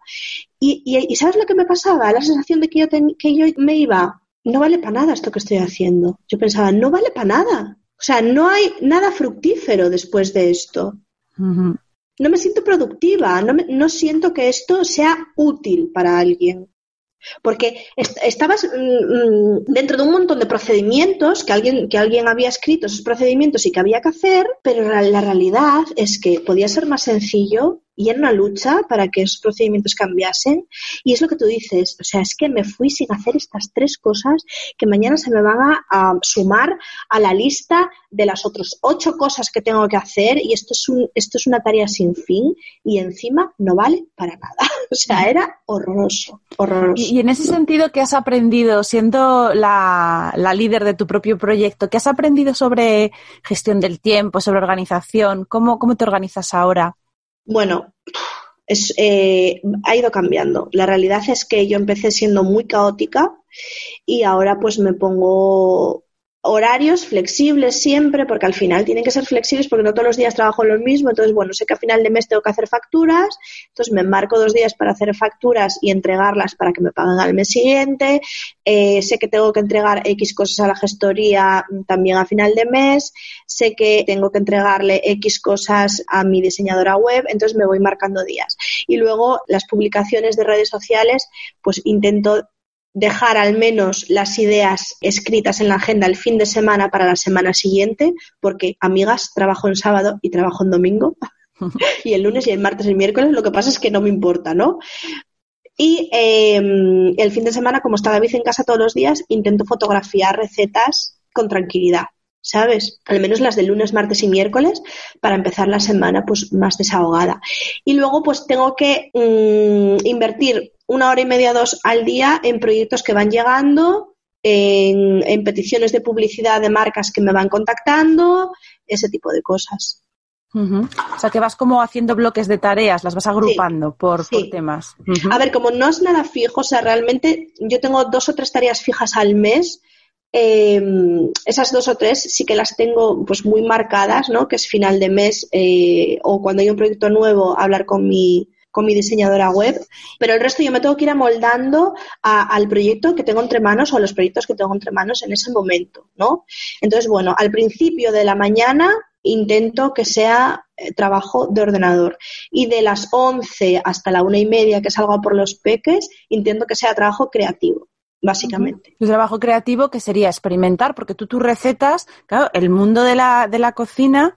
Y, ¿sabes lo que me pasaba? La sensación de que yo, que yo me iba, no vale para nada esto que estoy haciendo. Yo pensaba, no vale para nada. O sea, no hay nada fructífero después de esto. No me siento productiva, no, no siento que esto sea útil para alguien. Porque estabas mm, mm, dentro de un montón de procedimientos que alguien, que alguien había escrito esos procedimientos y que había que hacer, pero la realidad es que podía ser más sencillo y era una lucha para que esos procedimientos cambiasen. Y es lo que tú dices, o sea, es que me fui sin hacer estas tres cosas que mañana se me van a, sumar a la lista de las otras ocho cosas que tengo que hacer y esto es, un, esto es una tarea sin fin y encima no vale para nada. (laughs) O sea, era horroroso, horroroso. Y, en ese sentido, ¿qué has aprendido siendo la, la líder de tu propio proyecto? ¿Qué has aprendido sobre gestión del tiempo, sobre organización? ¿Cómo, cómo te organizas ahora? Bueno, es, eh, ha ido cambiando. La realidad es que yo empecé siendo muy caótica y ahora pues me pongo horarios flexibles siempre, porque al final tienen que ser flexibles porque no todos los días trabajo lo mismo, entonces bueno, sé que a final de mes tengo que hacer facturas, entonces me marco dos días para hacer facturas y entregarlas para que me paguen al mes siguiente, eh, sé que tengo que entregar X cosas a la gestoría también a final de mes, sé que tengo que entregarle X cosas a mi diseñadora web, entonces me voy marcando días. Y luego las publicaciones de redes sociales, pues intento dejar al menos las ideas escritas en la agenda el fin de semana para la semana siguiente, porque, amigas, trabajo en sábado y trabajo en domingo, (laughs) y el lunes y el martes y el miércoles, lo que pasa es que no me importa, ¿no? Y em, el fin de semana, como está David en casa todos los días, intento fotografiar recetas con tranquilidad, ¿sabes? Al menos las de lunes, martes y miércoles, para empezar la semana pues más desahogada. Y luego pues tengo que mm, invertir una hora y media, dos al día en proyectos que van llegando, en, peticiones de publicidad de marcas que me van contactando, ese tipo de cosas. O sea, que vas como haciendo bloques de tareas, las vas agrupando por, temas. A ver, como no es nada fijo, o sea, realmente yo tengo dos o tres tareas fijas al mes. Em, esas dos o tres sí que las tengo pues muy marcadas, ¿no? Que es final de mes eh, o cuando hay un proyecto nuevo, hablar con mi, con mi diseñadora web, pero el resto yo me tengo que ir amoldando al proyecto que tengo entre manos o a los proyectos que tengo entre manos en ese momento, ¿no? Entonces, bueno, al principio de la mañana intento que sea eh, trabajo de ordenador y de las 11 hasta la una y media que salgo por los peques, intento que sea trabajo creativo básicamente. Tu trabajo creativo que sería experimentar, porque tú tus recetas, claro, el mundo de la, de la cocina,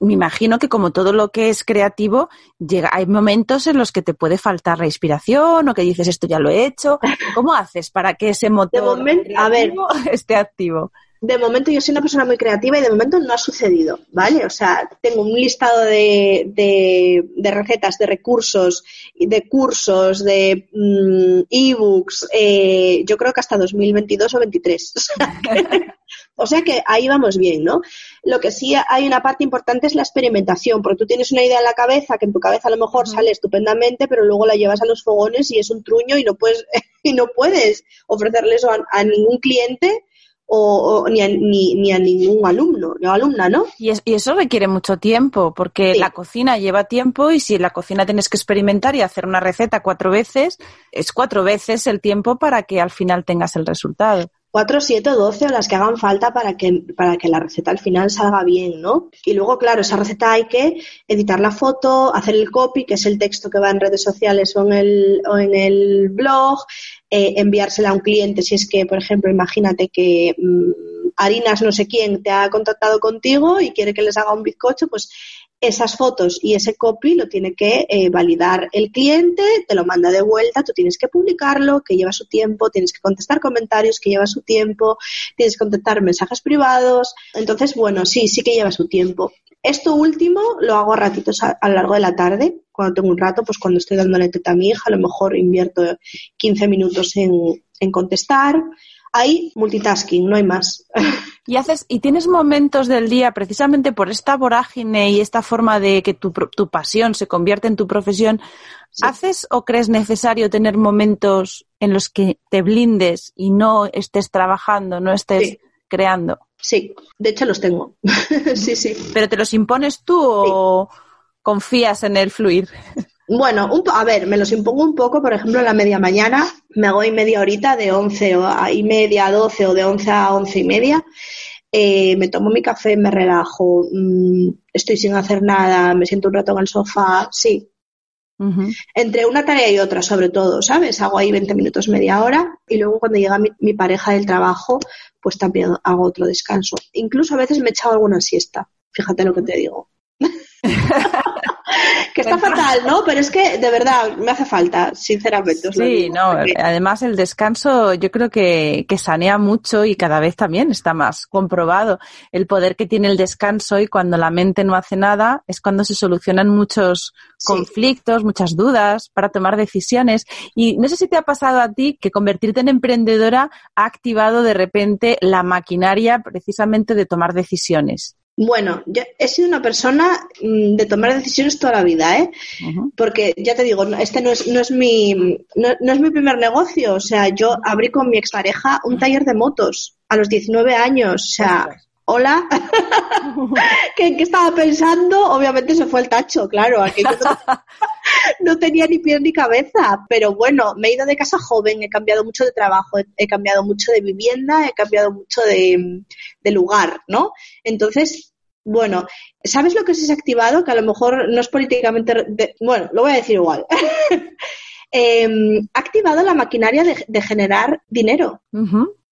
me imagino que como todo lo que es creativo, llega, hay momentos en los que te puede faltar la inspiración o que dices esto ya lo he hecho. ¿Cómo haces para que ese motor a ver, (laughs) esté activo? De momento yo soy una persona muy creativa y de momento no ha sucedido, ¿vale? O sea, tengo un listado de, de, recetas, de recursos, de cursos, de mm, ebooks, eh, yo creo que hasta 2022 o 2023. (laughs) O sea, que, ahí vamos bien, ¿no? Lo que sí hay una parte importante es la experimentación, porque tú tienes una idea en la cabeza que en tu cabeza a lo mejor sale estupendamente, pero luego la llevas a los fogones y es un truño y no puedes, (laughs) y no puedes ofrecerle eso a ningún cliente o, ni, a, ni, a ningún alumno o alumna, ¿no? Y, eso requiere mucho tiempo, porque la cocina lleva tiempo y si en la cocina tienes que experimentar y hacer una receta cuatro veces, es cuatro veces el tiempo para que al final tengas el resultado. Cuatro, siete o doce o las que hagan falta para que, para que la receta al final salga bien, ¿no? Y luego, claro, esa receta hay que editar la foto, hacer el copy, que es el texto que va en redes sociales o en el, o en el blog, eh, enviársela a un cliente si es que, por ejemplo, imagínate que mm, Harinas no sé quién te ha contactado contigo y quiere que les haga un bizcocho, pues esas fotos y ese copy lo tiene que eh, validar el cliente, te lo manda de vuelta, tú tienes que publicarlo, que lleva su tiempo, tienes que contestar comentarios, que lleva su tiempo, tienes que contestar mensajes privados. Entonces, bueno, sí, sí que lleva su tiempo. Esto último lo hago a ratitos a, lo largo de la tarde, cuando tengo un rato, pues cuando estoy dándole teta a mi hija, a lo mejor invierto 15 minutos en, en contestar. Hay multitasking, no hay más. (laughs) Y haces, y tienes momentos del día, precisamente por esta vorágine y esta forma de que tu, tu pasión se convierte en tu profesión, ¿haces o crees necesario tener momentos en los que te blindes y no estés trabajando, no estés creando? Sí, de hecho los tengo. (laughs) sí, sí. ¿Pero te los impones tú o confías en el fluir? Bueno, un, a ver, me los impongo un poco, por ejemplo, en la media mañana me voy media horita de 11 y media a 12 o de 11 a 11 y media. Eh, me tomo mi café, me relajo, mm, estoy sin hacer nada, me siento un rato en el sofá, sí. Entre una tarea y otra, sobre todo, ¿sabes? Hago ahí 20 minutos, media hora y luego cuando llega mi, mi pareja del trabajo, pues también hago otro descanso. Incluso a veces me he echado alguna siesta, fíjate lo que te digo. (laughs) (laughs) que está fatal, ¿no? Pero es que de verdad me hace falta, sinceramente. sí, no, además el descanso yo creo que, que sanea mucho y cada vez también está más comprobado el poder que tiene el descanso y cuando la mente no hace nada es cuando se solucionan muchos conflictos, muchas dudas para tomar decisiones. Y no sé si te ha pasado a ti que convertirte en emprendedora ha activado de repente la maquinaria precisamente de tomar decisiones. Bueno, yo he sido una persona mm, de tomar decisiones toda la vida, ¿eh? Porque ya te digo, este no es, no es mi no, es mi primer negocio. O sea, yo abrí con mi expareja un taller de motos a los 19 años. O sea, hola, (laughs) ¿Qué, ¿qué, estaba pensando? Obviamente se fue el tacho, claro. (laughs) no, tenía ni pie ni cabeza. Pero bueno, me he ido de casa joven, he cambiado mucho de trabajo, he, cambiado mucho de vivienda, he cambiado mucho de, de lugar, ¿no? Entonces, bueno, ¿sabes lo que ha activado? Que a lo mejor no es políticamente. bueno, lo voy a decir igual. (laughs) Em, ha activado la maquinaria de, generar dinero.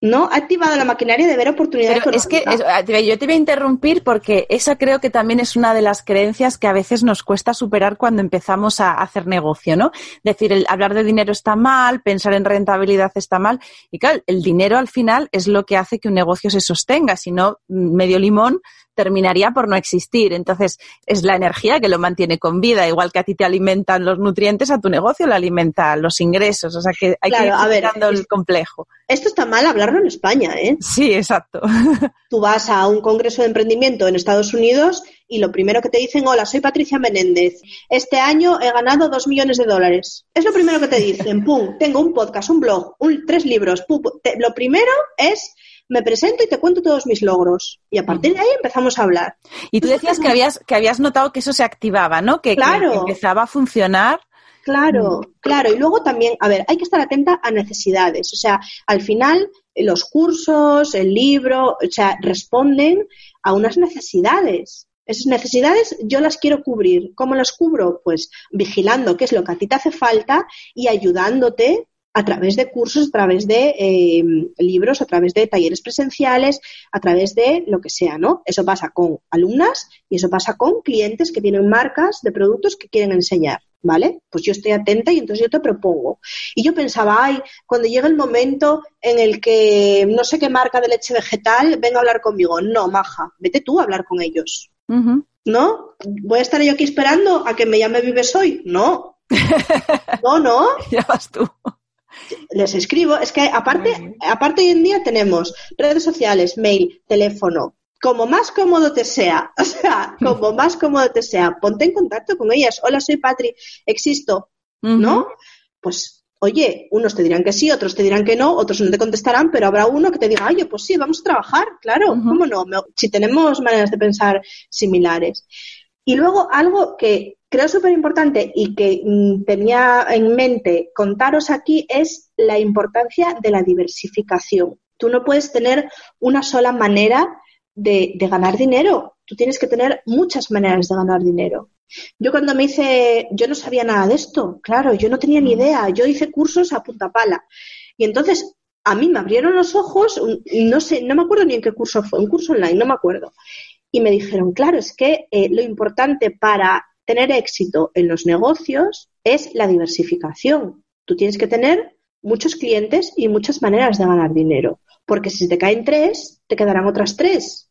¿No? Ha activado la maquinaria de ver oportunidades. Pero es que ah, yo te voy a interrumpir porque esa creo que también es una de las creencias que a veces nos cuesta superar cuando empezamos a hacer negocio, ¿no? Decir, el, hablar de dinero está mal, pensar en rentabilidad está mal. Y claro, el dinero al final es lo que hace que un negocio se sostenga. Si no, medio limón terminaría por no existir. Entonces, es la energía que lo mantiene con vida. Igual que a ti te alimentan los nutrientes, a tu negocio le alimentan los ingresos. O sea que hay que ir a ver, el complejo. Esto está mal hablarlo en España, ¿eh? Sí, exacto. (laughs) Tú vas a un congreso de emprendimiento en Estados Unidos y lo primero que te dicen, hola, soy Patricia Menéndez. Este año he ganado dos millones de dólares. Es lo primero que te dicen. (laughs) Pum, tengo un podcast, un blog, tres libros. lo primero es me presento y te cuento todos mis logros. Y a partir de ahí empezamos a hablar. Y tú decías que habías, que habías notado que eso se activaba, ¿no? Que, claro. que empezaba a funcionar Claro, claro. Y luego también, a ver, hay que estar atenta a necesidades. O sea, al final los cursos, el libro, o sea, responden a unas necesidades. Esas necesidades yo las quiero cubrir. ¿Cómo las cubro? Pues vigilando qué es lo que a ti te hace falta y ayudándote a través de cursos, a través de eh, libros, a través de talleres presenciales, a través de lo que sea, ¿no? Eso pasa con alumnas y eso pasa con clientes que tienen marcas de productos que quieren enseñar, ¿vale? Pues yo estoy atenta y entonces yo te propongo. Y yo pensaba, ay, cuando llega el momento en el que no sé qué marca de leche vegetal venga a hablar conmigo. No, maja, vete tú a hablar con ellos. ¿No? ¿Voy a estar yo aquí esperando a que me llame Vives hoy? No. (laughs) No, no. Ya vas tú les escribo, es que aparte, aparte hoy en día tenemos redes sociales, mail, teléfono, como más cómodo te sea, (laughs) o sea, como más cómodo te sea, ponte en contacto con ellas. Hola, soy Patri, existo, ¿no? Pues, oye, unos te dirán que sí, otros te dirán que no, otros no te contestarán, pero habrá uno que te diga, oye, pues sí, vamos a trabajar, claro, ¿cómo no? Si tenemos maneras de pensar similares. Y luego algo que creo súper importante y que mm, tenía en mente contaros aquí es la importancia de la diversificación. Tú no puedes tener una sola manera de, ganar dinero. Tú tienes que tener muchas maneras de ganar dinero. Yo cuando me hice, yo no sabía nada de esto, claro, yo no tenía ni idea. Yo hice cursos a punta pala. Y entonces a mí me abrieron los ojos, no sé, no me acuerdo ni en qué curso fue, un curso online, no me acuerdo. Y me dijeron, claro, es que eh, lo importante para tener éxito en los negocios es la diversificación. Tú tienes que tener muchos clientes y muchas maneras de ganar dinero, porque si te caen tres, te quedarán otras tres.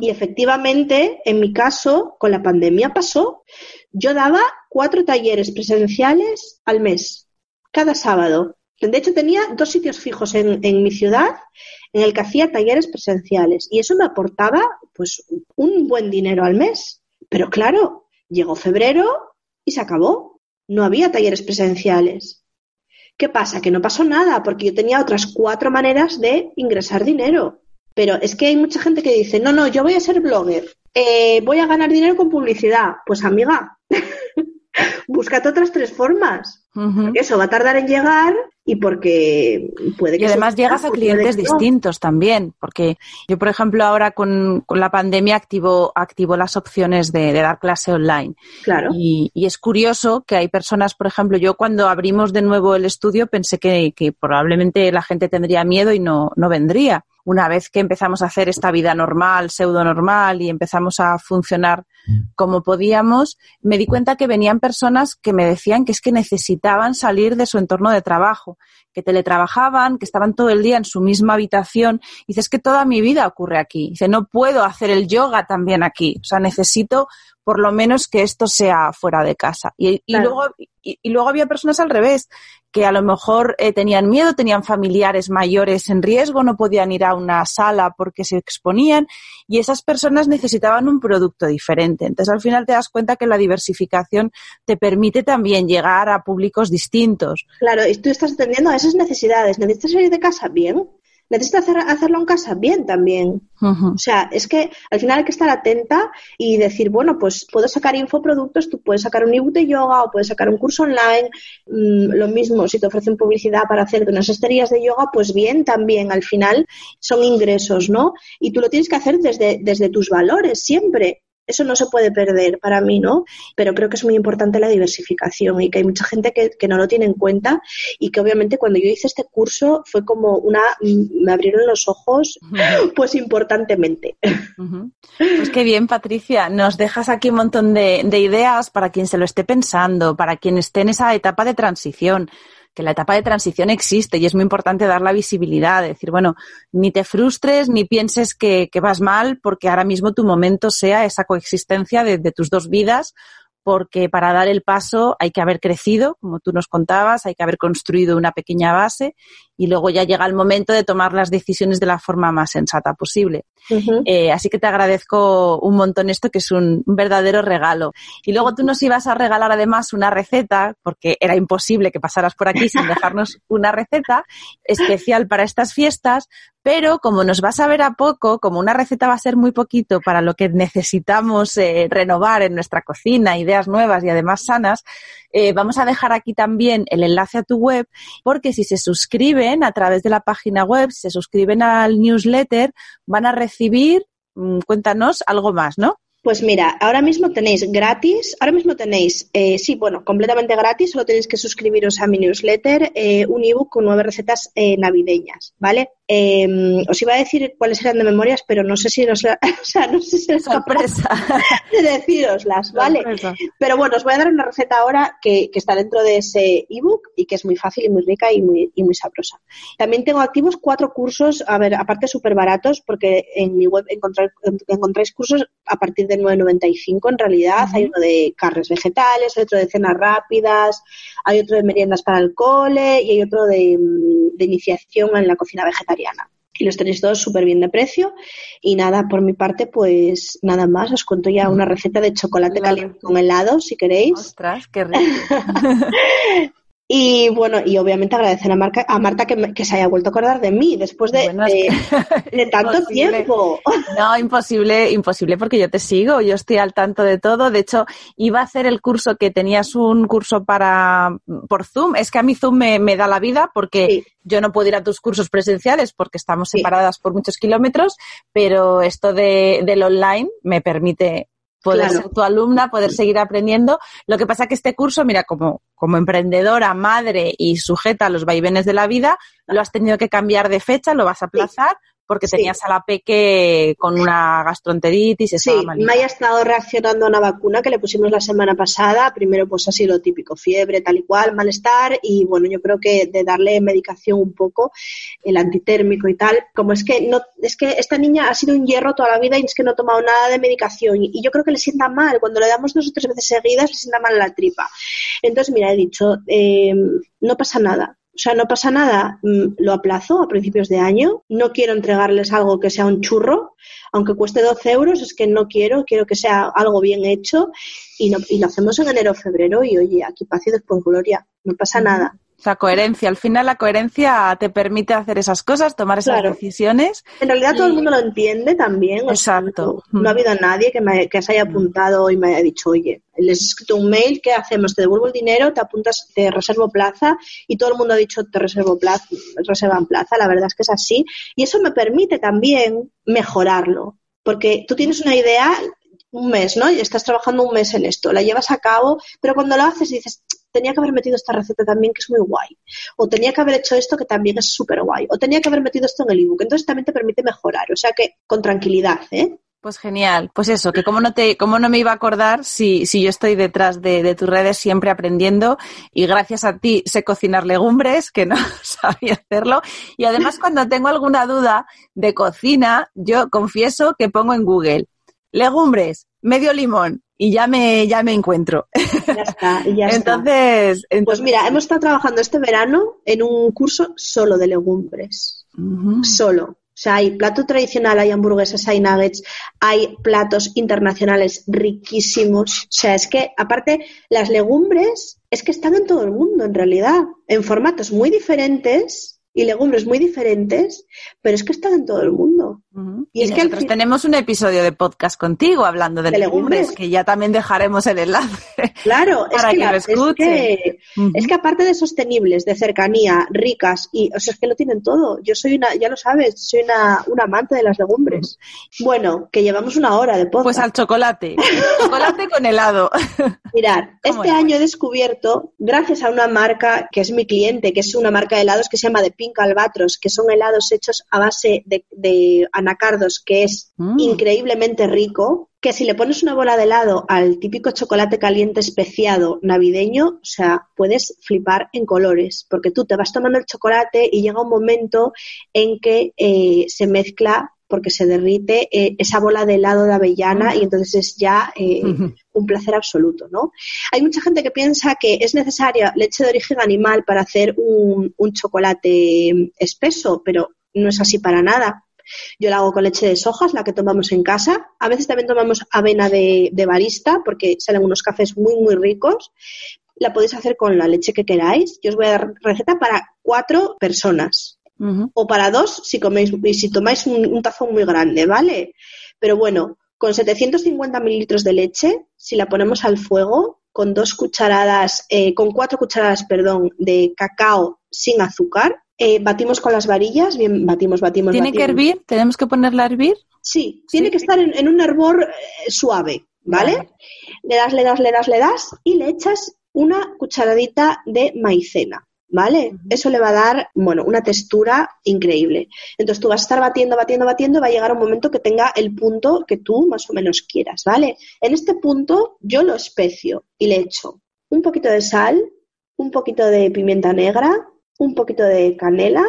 Y efectivamente, en mi caso, con la pandemia pasó, yo daba cuatro talleres presenciales al mes, cada sábado. De hecho, tenía dos sitios fijos en, en mi ciudad en el que hacía talleres presenciales y eso me aportaba pues un buen dinero al mes. Pero claro, Llegó febrero y se acabó. No había talleres presenciales. ¿Qué pasa? Que no pasó nada porque yo tenía otras cuatro maneras de ingresar dinero. Pero es que hay mucha gente que dice, no, no, yo voy a ser blogger, eh, voy a ganar dinero con publicidad. Pues amiga, (laughs) búscate otras tres formas. Eso va a tardar en llegar y porque puede que... Y además llegas a clientes distintos también, porque yo, por ejemplo, ahora con, la pandemia activo, activo las opciones de, dar clase online. Claro. Y, es curioso que hay personas, por ejemplo, yo cuando abrimos de nuevo el estudio pensé que, que probablemente la gente tendría miedo y no, no vendría una vez que empezamos a hacer esta vida normal, pseudo normal y empezamos a funcionar como podíamos, me di cuenta que venían personas que me decían que es que necesitaban salir de su entorno de trabajo, que teletrabajaban, que estaban todo el día en su misma habitación. Y dice, es que toda mi vida ocurre aquí. Dice, no puedo hacer el yoga también aquí. O sea, necesito por lo menos que esto sea fuera de casa. Y, luego, y, luego había personas al revés, que a lo mejor eh, tenían miedo, tenían familiares mayores en riesgo, no podían ir a una sala porque se exponían y esas personas necesitaban un producto diferente. Entonces, al final te das cuenta que la diversificación te permite también llegar a públicos distintos. Claro, y tú estás atendiendo a esas necesidades. ¿Necesitas salir de casa? Bien necesitas hacer, hacerlo en casa bien también. O sea, es que al final hay que estar atenta y decir, bueno, pues puedo sacar infoproductos, tú puedes sacar un ebook de yoga o puedes sacar un curso online. Mm, lo mismo, si te ofrecen publicidad para hacer de unas esterías de yoga, pues bien también. Al final son ingresos, ¿no? Y tú lo tienes que hacer desde, desde tus valores siempre. Eso no se puede perder para mí, ¿no? Pero creo que es muy importante la diversificación y que hay mucha gente que, no lo tiene en cuenta y que obviamente cuando yo hice este curso fue como una, me abrieron los ojos, pues importantemente. Pues qué bien, Patricia. Nos dejas aquí un montón de, de ideas para quien se lo esté pensando, para quien esté en esa etapa de transición que la etapa de transición existe y es muy importante dar la visibilidad, decir, bueno, ni te frustres ni pienses que, vas mal porque ahora mismo tu momento sea esa coexistencia de, tus dos vidas porque para dar el paso hay que haber crecido, como tú nos contabas, hay que haber construido una pequeña base y luego ya llega el momento de tomar las decisiones de la forma más sensata posible. Eh, así que te agradezco un montón esto, que es un, verdadero regalo. Y luego tú nos ibas a regalar además una receta, porque era imposible que pasaras por aquí sin (laughs) dejarnos una receta especial para estas fiestas, pero como nos vas a ver a poco, como una receta va a ser muy poquito para lo que necesitamos eh, renovar en nuestra cocina, ideas nuevas y además sanas, eh, vamos a dejar aquí también el enlace a tu web, porque si se a través de la página web, se suscriben al newsletter, van a recibir, mm, cuéntanos algo más, ¿no? Pues mira, ahora mismo tenéis gratis, ahora mismo tenéis, eh, sí, bueno, completamente gratis, solo tenéis que suscribiros a mi newsletter, un ebook con nueve recetas navideñas, ¿vale? Eh, os iba a decir cuáles eran de memorias, pero no sé si os, (laughs) o sea, no sé si es sorpresa de deciroslas, (laughs) ¿vale? Pero bueno, os voy a dar una receta ahora que, que está dentro de ese ebook y que es muy fácil y muy rica y muy, y muy sabrosa. También tengo activos cuatro cursos, a ver, aparte súper baratos, porque en mi web encontráis cursos a partir de 9.95 en realidad. Hay uno de carnes vegetales, hay otro de cenas rápidas, hay otro de meriendas para el cole y hay otro de, de iniciación en la cocina y los tenéis todos súper bien de precio. Y nada, por mi parte, pues nada más. Os cuento ya una receta de chocolate caliente con helado, si queréis. Ostras, qué rico. (laughs) Y bueno, y obviamente agradecer a, Marca, a Marta que, se haya vuelto a acordar de mí después de, de, (laughs) tanto tiempo. No, imposible, imposible porque yo te sigo, yo estoy al tanto de todo. De hecho, iba a hacer el curso que tenías un curso para por Zoom. Es que a mí Zoom me, da la vida porque yo no puedo ir a tus cursos presenciales porque estamos separadas por muchos kilómetros, pero esto de, del online me permite poder ser tu alumna, poder seguir aprendiendo. Lo que pasa que este curso, mira, como, como emprendedora, madre y sujeta a los vaivenes de la vida, lo has tenido que cambiar de fecha, lo vas a aplazar porque tenías a la peque con una gastroenteritis. Sí, me haya estado reaccionando a una vacuna que le pusimos la semana pasada. Primero, pues ha sido lo típico, fiebre, tal y cual, malestar. Y bueno, yo creo que de darle medicación un poco, el antitérmico y tal, como es que no, es que esta niña ha sido un hierro toda la vida y es que no ha tomado nada de medicación. Y, yo creo que le sienta mal. Cuando le damos dos o tres veces seguidas, le sienta mal la tripa. Entonces, mira, he dicho, eh, no pasa nada o sea, no pasa nada, mm, lo aplazo a principios de año, no quiero entregarles algo que sea un churro, aunque cueste 12 euros, es que no quiero, quiero que sea algo bien hecho. Y, no, y lo hacemos en enero o febrero. Y oye, aquí paz y gloria, no pasa nada. La coherencia. Al final la coherencia te permite hacer esas cosas, tomar esas decisiones. En realidad todo el mundo lo entiende también. Exacto. no, ha habido nadie que, me, que se haya apuntado y me haya dicho, oye, les he escrito un mail, ¿qué hacemos? Te devuelvo el dinero, te apuntas, te reservo plaza y todo el mundo ha dicho, te reservo plaza, reservan plaza. La verdad es que es así. Y eso me permite también mejorarlo. Porque tú tienes una idea, un mes, ¿no? Y estás trabajando un mes en esto, la llevas a cabo, pero cuando lo haces dices, tenía que haber metido esta receta también que es muy guay, o tenía que haber hecho esto que también es súper guay, o tenía que haber metido esto en el ebook. Entonces también te permite mejorar, o sea que con tranquilidad, ¿eh? Pues genial, pues eso, que como no te, cómo no me iba a acordar si, si yo estoy detrás de, de, tus redes siempre aprendiendo y gracias a ti sé cocinar legumbres, que no (laughs) sabía hacerlo. Y además cuando tengo alguna duda de cocina, yo confieso que pongo en Google legumbres, medio limón, y ya me, ya me encuentro. Ya está, ya (laughs) entonces, está. Pues mira, hemos estado trabajando este verano en un curso solo de legumbres. Solo. O sea, hay plato tradicional, hay hamburguesas, hay nuggets, hay platos internacionales riquísimos. O sea, es que aparte las legumbres es que están en todo el mundo en realidad, en formatos muy diferentes y legumbres muy diferentes, pero es que están en todo el mundo. Y, es que nosotros tenemos un episodio de podcast contigo hablando de, legumbres, que ya también dejaremos el enlace. (laughs) Claro, para es que, lo escuchen. Es que, aparte de sostenibles, de cercanía, ricas, y o sea, es que lo tienen todo. Yo soy una, ya lo sabes, soy una, una amante de las legumbres. Bueno, que llevamos una hora de podcast. Pues al chocolate. chocolate con helado. (laughs) Mirad, (laughs) este año he descubierto, gracias a una marca que es mi cliente, que es una marca de helados que se llama The Pink Albatros, que son helados hechos a base de, de anacardos, que es mm. increíblemente rico, que si le pones una bola de helado al típico chocolate caliente especiado navideño, o sea, puedes flipar en colores, porque tú te vas tomando el chocolate y llega un momento en que eh, se mezcla porque se derrite eh, esa bola de helado de avellana y entonces es ya eh, (laughs) un placer absoluto, ¿no? Hay mucha gente que piensa que es necesaria leche de origen animal para hacer un, chocolate espeso, pero no es así para nada. Yo la hago con leche de sojas, la que tomamos en casa. A veces también tomamos avena de, de, barista, porque salen unos cafés muy, muy ricos la podéis hacer con la leche que queráis. Yo os voy a dar receta para cuatro personas. O para dos si coméis, si tomáis un, tazón muy grande, ¿vale? Pero bueno, con 750 mililitros de leche, si la ponemos al fuego, con dos cucharadas, eh, con cuatro cucharadas, perdón, de cacao sin azúcar, eh, batimos con las varillas, bien, batimos, batimos. ¿Tiene que hervir? ¿Tenemos que ponerla a hervir? Sí, tiene que estar en, un hervor eh, suave, ¿vale? Le das, le das, le das, le das y le echas una cucharadita de maicena. ¿Vale? Eso le va a dar, bueno, una textura increíble. Entonces tú vas a estar batiendo, batiendo, batiendo, va a llegar un momento que tenga el punto que tú más o menos quieras, ¿vale? En este punto yo lo especio y le echo un poquito de sal, un poquito de pimienta negra, un poquito de canela,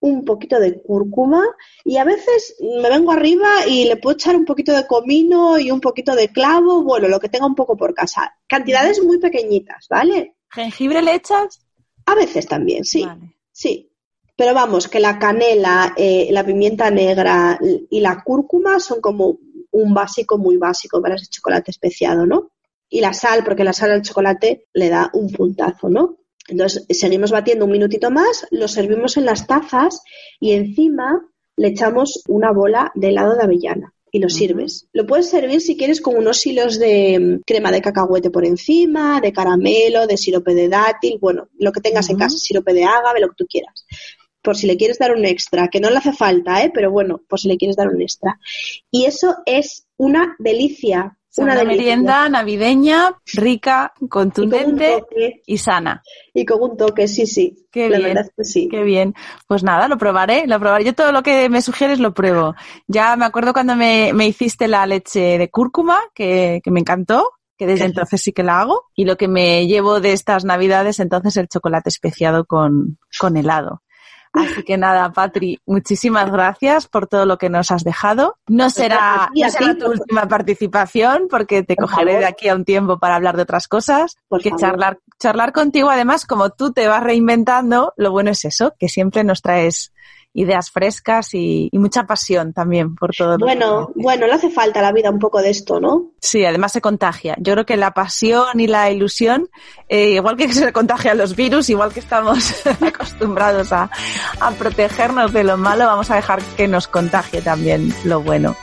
un poquito de cúrcuma y a veces me vengo arriba y le puedo echar un poquito de comino y un poquito de clavo, bueno, lo que tenga un poco por casa. Cantidades muy pequeñitas, ¿vale? ¿Jengibre le echas? A veces también, sí. Sí. Pero vamos, que la canela, eh, la pimienta negra y la cúrcuma son como un básico muy básico para ese chocolate especiado, ¿no? Y la sal, porque la sal al chocolate le da un puntazo, ¿no? Entonces, seguimos batiendo un minutito más, lo servimos en las tazas y encima le echamos una bola de helado de avellana y lo sirves. Lo puedes servir si quieres con unos hilos de mm, crema de cacahuete por encima, de caramelo, de sirope de dátil, bueno, lo que tengas en casa, sirope de ágave, lo que tú quieras. Por si le quieres dar un extra, que no le hace falta, ¿eh? pero bueno, por si le quieres dar un extra. Y eso es una delicia una, merienda navideña, rica, contundente y, sana. Y con un toque, sí, sí. Qué bien, sí. Qué bien. Pues nada, lo probaré, lo probaré. Yo todo lo que me sugieres lo pruebo. Ya me acuerdo cuando me, hiciste la leche de cúrcuma, que, que me encantó, que desde entonces sí que la hago. Y lo que me llevo de estas navidades, entonces el chocolate especiado con, con helado. Así que nada, Patri, muchísimas gracias por todo lo que nos has dejado. No pues será, tu última participación porque te cogeré de aquí a un tiempo para hablar de otras cosas, porque charlar, charlar contigo además, como tú te vas reinventando, lo bueno es eso, que siempre nos traes ideas frescas y, mucha pasión también por todo. Bueno, bueno, le hace falta a la vida un poco de esto, ¿no? Sí, además se contagia. Yo creo que la pasión y la ilusión, eh, igual que (laughs) se contagian los virus, igual que estamos (laughs) acostumbrados a, a protegernos de lo malo, vamos a dejar que nos contagie también lo bueno.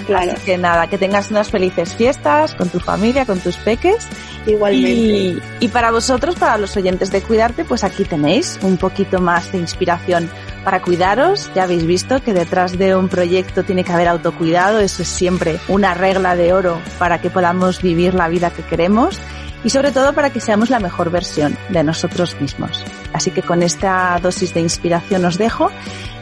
Pues claro. que nada, que tengas unas felices fiestas con tu familia, con tus peques. Igualmente. Y, para vosotros, para los oyentes de Cuidarte, pues aquí tenéis un poquito más de inspiración para cuidaros. Ya habéis visto que detrás de un proyecto tiene que haber autocuidado. Eso es siempre una regla de oro para que podamos vivir la vida que queremos y sobre todo para que seamos la mejor versión de nosotros mismos. Así que con esta dosis de inspiración os dejo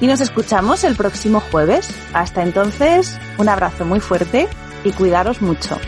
y nos escuchamos el próximo jueves. Hasta entonces, un abrazo muy fuerte y cuidaros mucho.